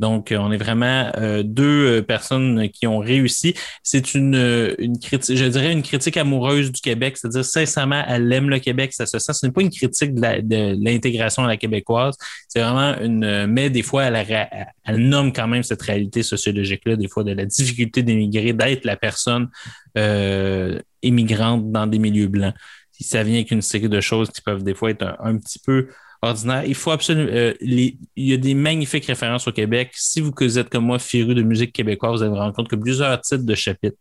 donc euh, on est vraiment euh, deux personnes qui ont réussi. C'est une, critique je dirais une critique amoureuse du Québec c'est-à-dire sincèrement elle aime le Québec ça se sent. Ce n'est pas une critique de l'intégration à la québécoise. C'est vraiment une mais des fois elle, elle nomme quand même cette réalité sociologique là des fois de la difficulté d'émigrer d'être la personne euh, immigrante dans des milieux blancs. Ça vient avec une série de choses qui peuvent des fois être un, petit peu ordinaires. Il faut absolument. Euh, il y a des magnifiques références au Québec. Si vous, êtes comme moi féru de musique québécoise, vous allez vous rendre compte que plusieurs titres de chapitres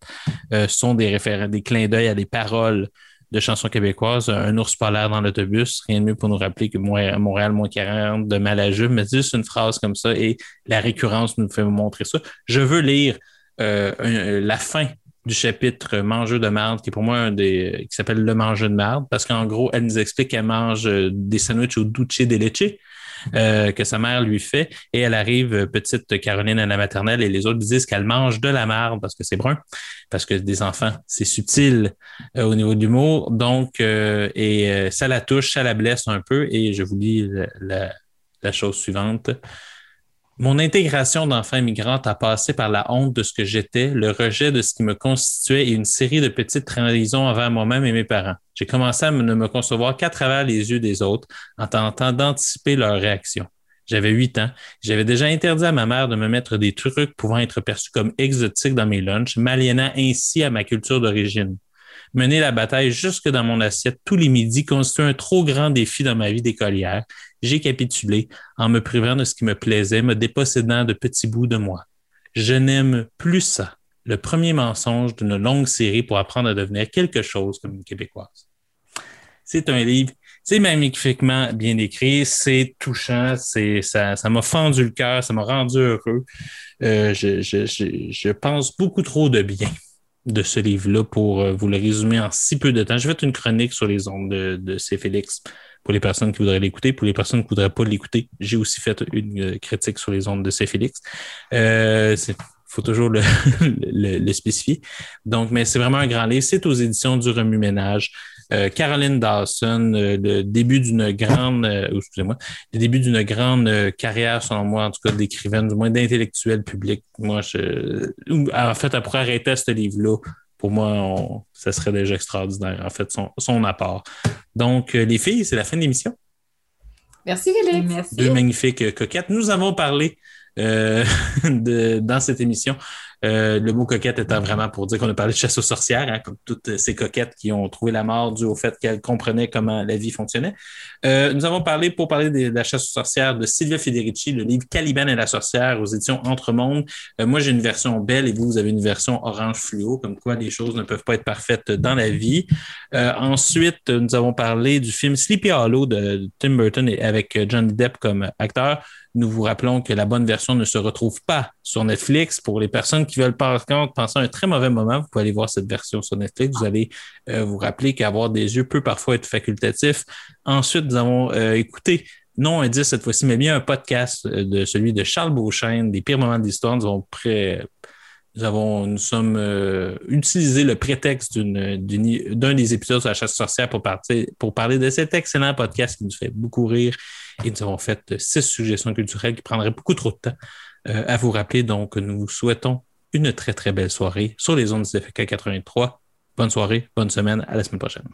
euh, sont des références, des clins d'œil à des paroles de chansons québécoises. Un ours polaire dans l'autobus, rien de mieux pour nous rappeler que Montréal, moins 40 de Malajube, mais juste une phrase comme ça et la récurrence nous fait montrer ça. Je veux lire la fin du chapitre Mangeux de merde, qui est pour moi un des. qui s'appelle Le mangeux de merde, parce qu'en gros, elle nous explique qu'elle mange euh, des sandwichs au duce de leche. euh, que sa mère lui fait. Et elle arrive, euh, petite Caroline à la maternelle, et les autres disent qu'elle mange de la marde parce que c'est brun, parce que des enfants, c'est subtil euh, au niveau de l'humour. Donc, et ça la touche, ça la blesse un peu. Et je vous lis la, la chose suivante. Mon intégration d'enfant immigrante a passé par la honte de ce que j'étais, le rejet de ce qui me constituait et une série de petites trahisons envers moi-même et mes parents. J'ai commencé à ne me concevoir qu'à travers les yeux des autres, en tentant d'anticiper leurs réactions. J'avais huit ans. J'avais déjà interdit à ma mère de me mettre des trucs pouvant être perçus comme exotiques dans mes lunchs, m'aliénant ainsi à ma culture d'origine. Mener la bataille jusque dans mon assiette tous les midis constitue un trop grand défi dans ma vie d'écolière. J'ai capitulé en me privant de ce qui me plaisait, me dépossédant de petits bouts de moi. Je n'aime plus ça. Le premier mensonge d'une longue série pour apprendre à devenir quelque chose comme une Québécoise. C'est un livre, c'est magnifiquement bien écrit, c'est touchant, c'est ça, ça m'a fendu le cœur, ça m'a rendu heureux. Euh, je, je, je, je pense beaucoup trop de bien de ce livre-là pour euh, vous le résumer en si peu de temps. Je vais faire une chronique sur les ondes de, de pour les personnes qui voudraient l'écouter. Pour les personnes qui ne voudraient pas l'écouter, j'ai aussi fait une euh, critique sur les ondes de C. Félix. Euh, faut toujours [laughs] le, le, spécifier. Donc, mais c'est vraiment un grand livre. C'est aux éditions du Remue-Ménage. Euh, Caroline Dawson, euh, le début d'une grande, euh, excusez-moi, le début d'une grande carrière, selon moi, en tout cas d'écrivaine, du moins d'intellectuel public. Moi, je, en fait, elle pourrait arrêter ce livre-là. Pour moi, ça serait déjà extraordinaire, en fait, son, son apport. Donc, les filles, c'est la fin de l'émission. Merci, Philippe. Merci. Deux magnifiques coquettes. Nous avons parlé euh, [laughs] de, dans cette émission. Euh, le mot coquette étant vraiment pour dire qu'on a parlé de chasse aux sorcières, hein, comme toutes ces coquettes qui ont trouvé la mort dû au fait qu'elles comprenaient comment la vie fonctionnait. Euh, nous avons parlé, pour parler de, la chasse aux sorcières, de Silvia Federici, le livre Caliban et la sorcière aux éditions Entremonde. Euh, moi, j'ai une version belle et vous, vous avez une version orange fluo, comme quoi les choses ne peuvent pas être parfaites dans la vie. Euh, ensuite, nous avons parlé du film Sleepy Hollow de Tim Burton et avec Johnny Depp comme acteur. Nous vous rappelons que la bonne version ne se retrouve pas sur Netflix. Pour les personnes qui veulent par contre penser à un très mauvais moment, vous pouvez aller voir cette version sur Netflix. Vous allez euh, vous rappeler qu'avoir des yeux peut parfois être facultatif. Ensuite, nous avons euh, écouté non un 10 cette fois-ci, mais bien un podcast euh, de celui de Charles Beauchesne, des pires moments de l'histoire. Nous avons nous sommes utilisé le prétexte d'un des épisodes sur la chasse sorcière pour, partir, pour parler de cet excellent podcast qui nous fait beaucoup rire. Et nous avons fait six suggestions culturelles qui prendraient beaucoup trop de temps à vous rappeler. Donc, nous souhaitons une très, très belle soirée sur les ondes de FK 83. Bonne soirée, bonne semaine, à la semaine prochaine.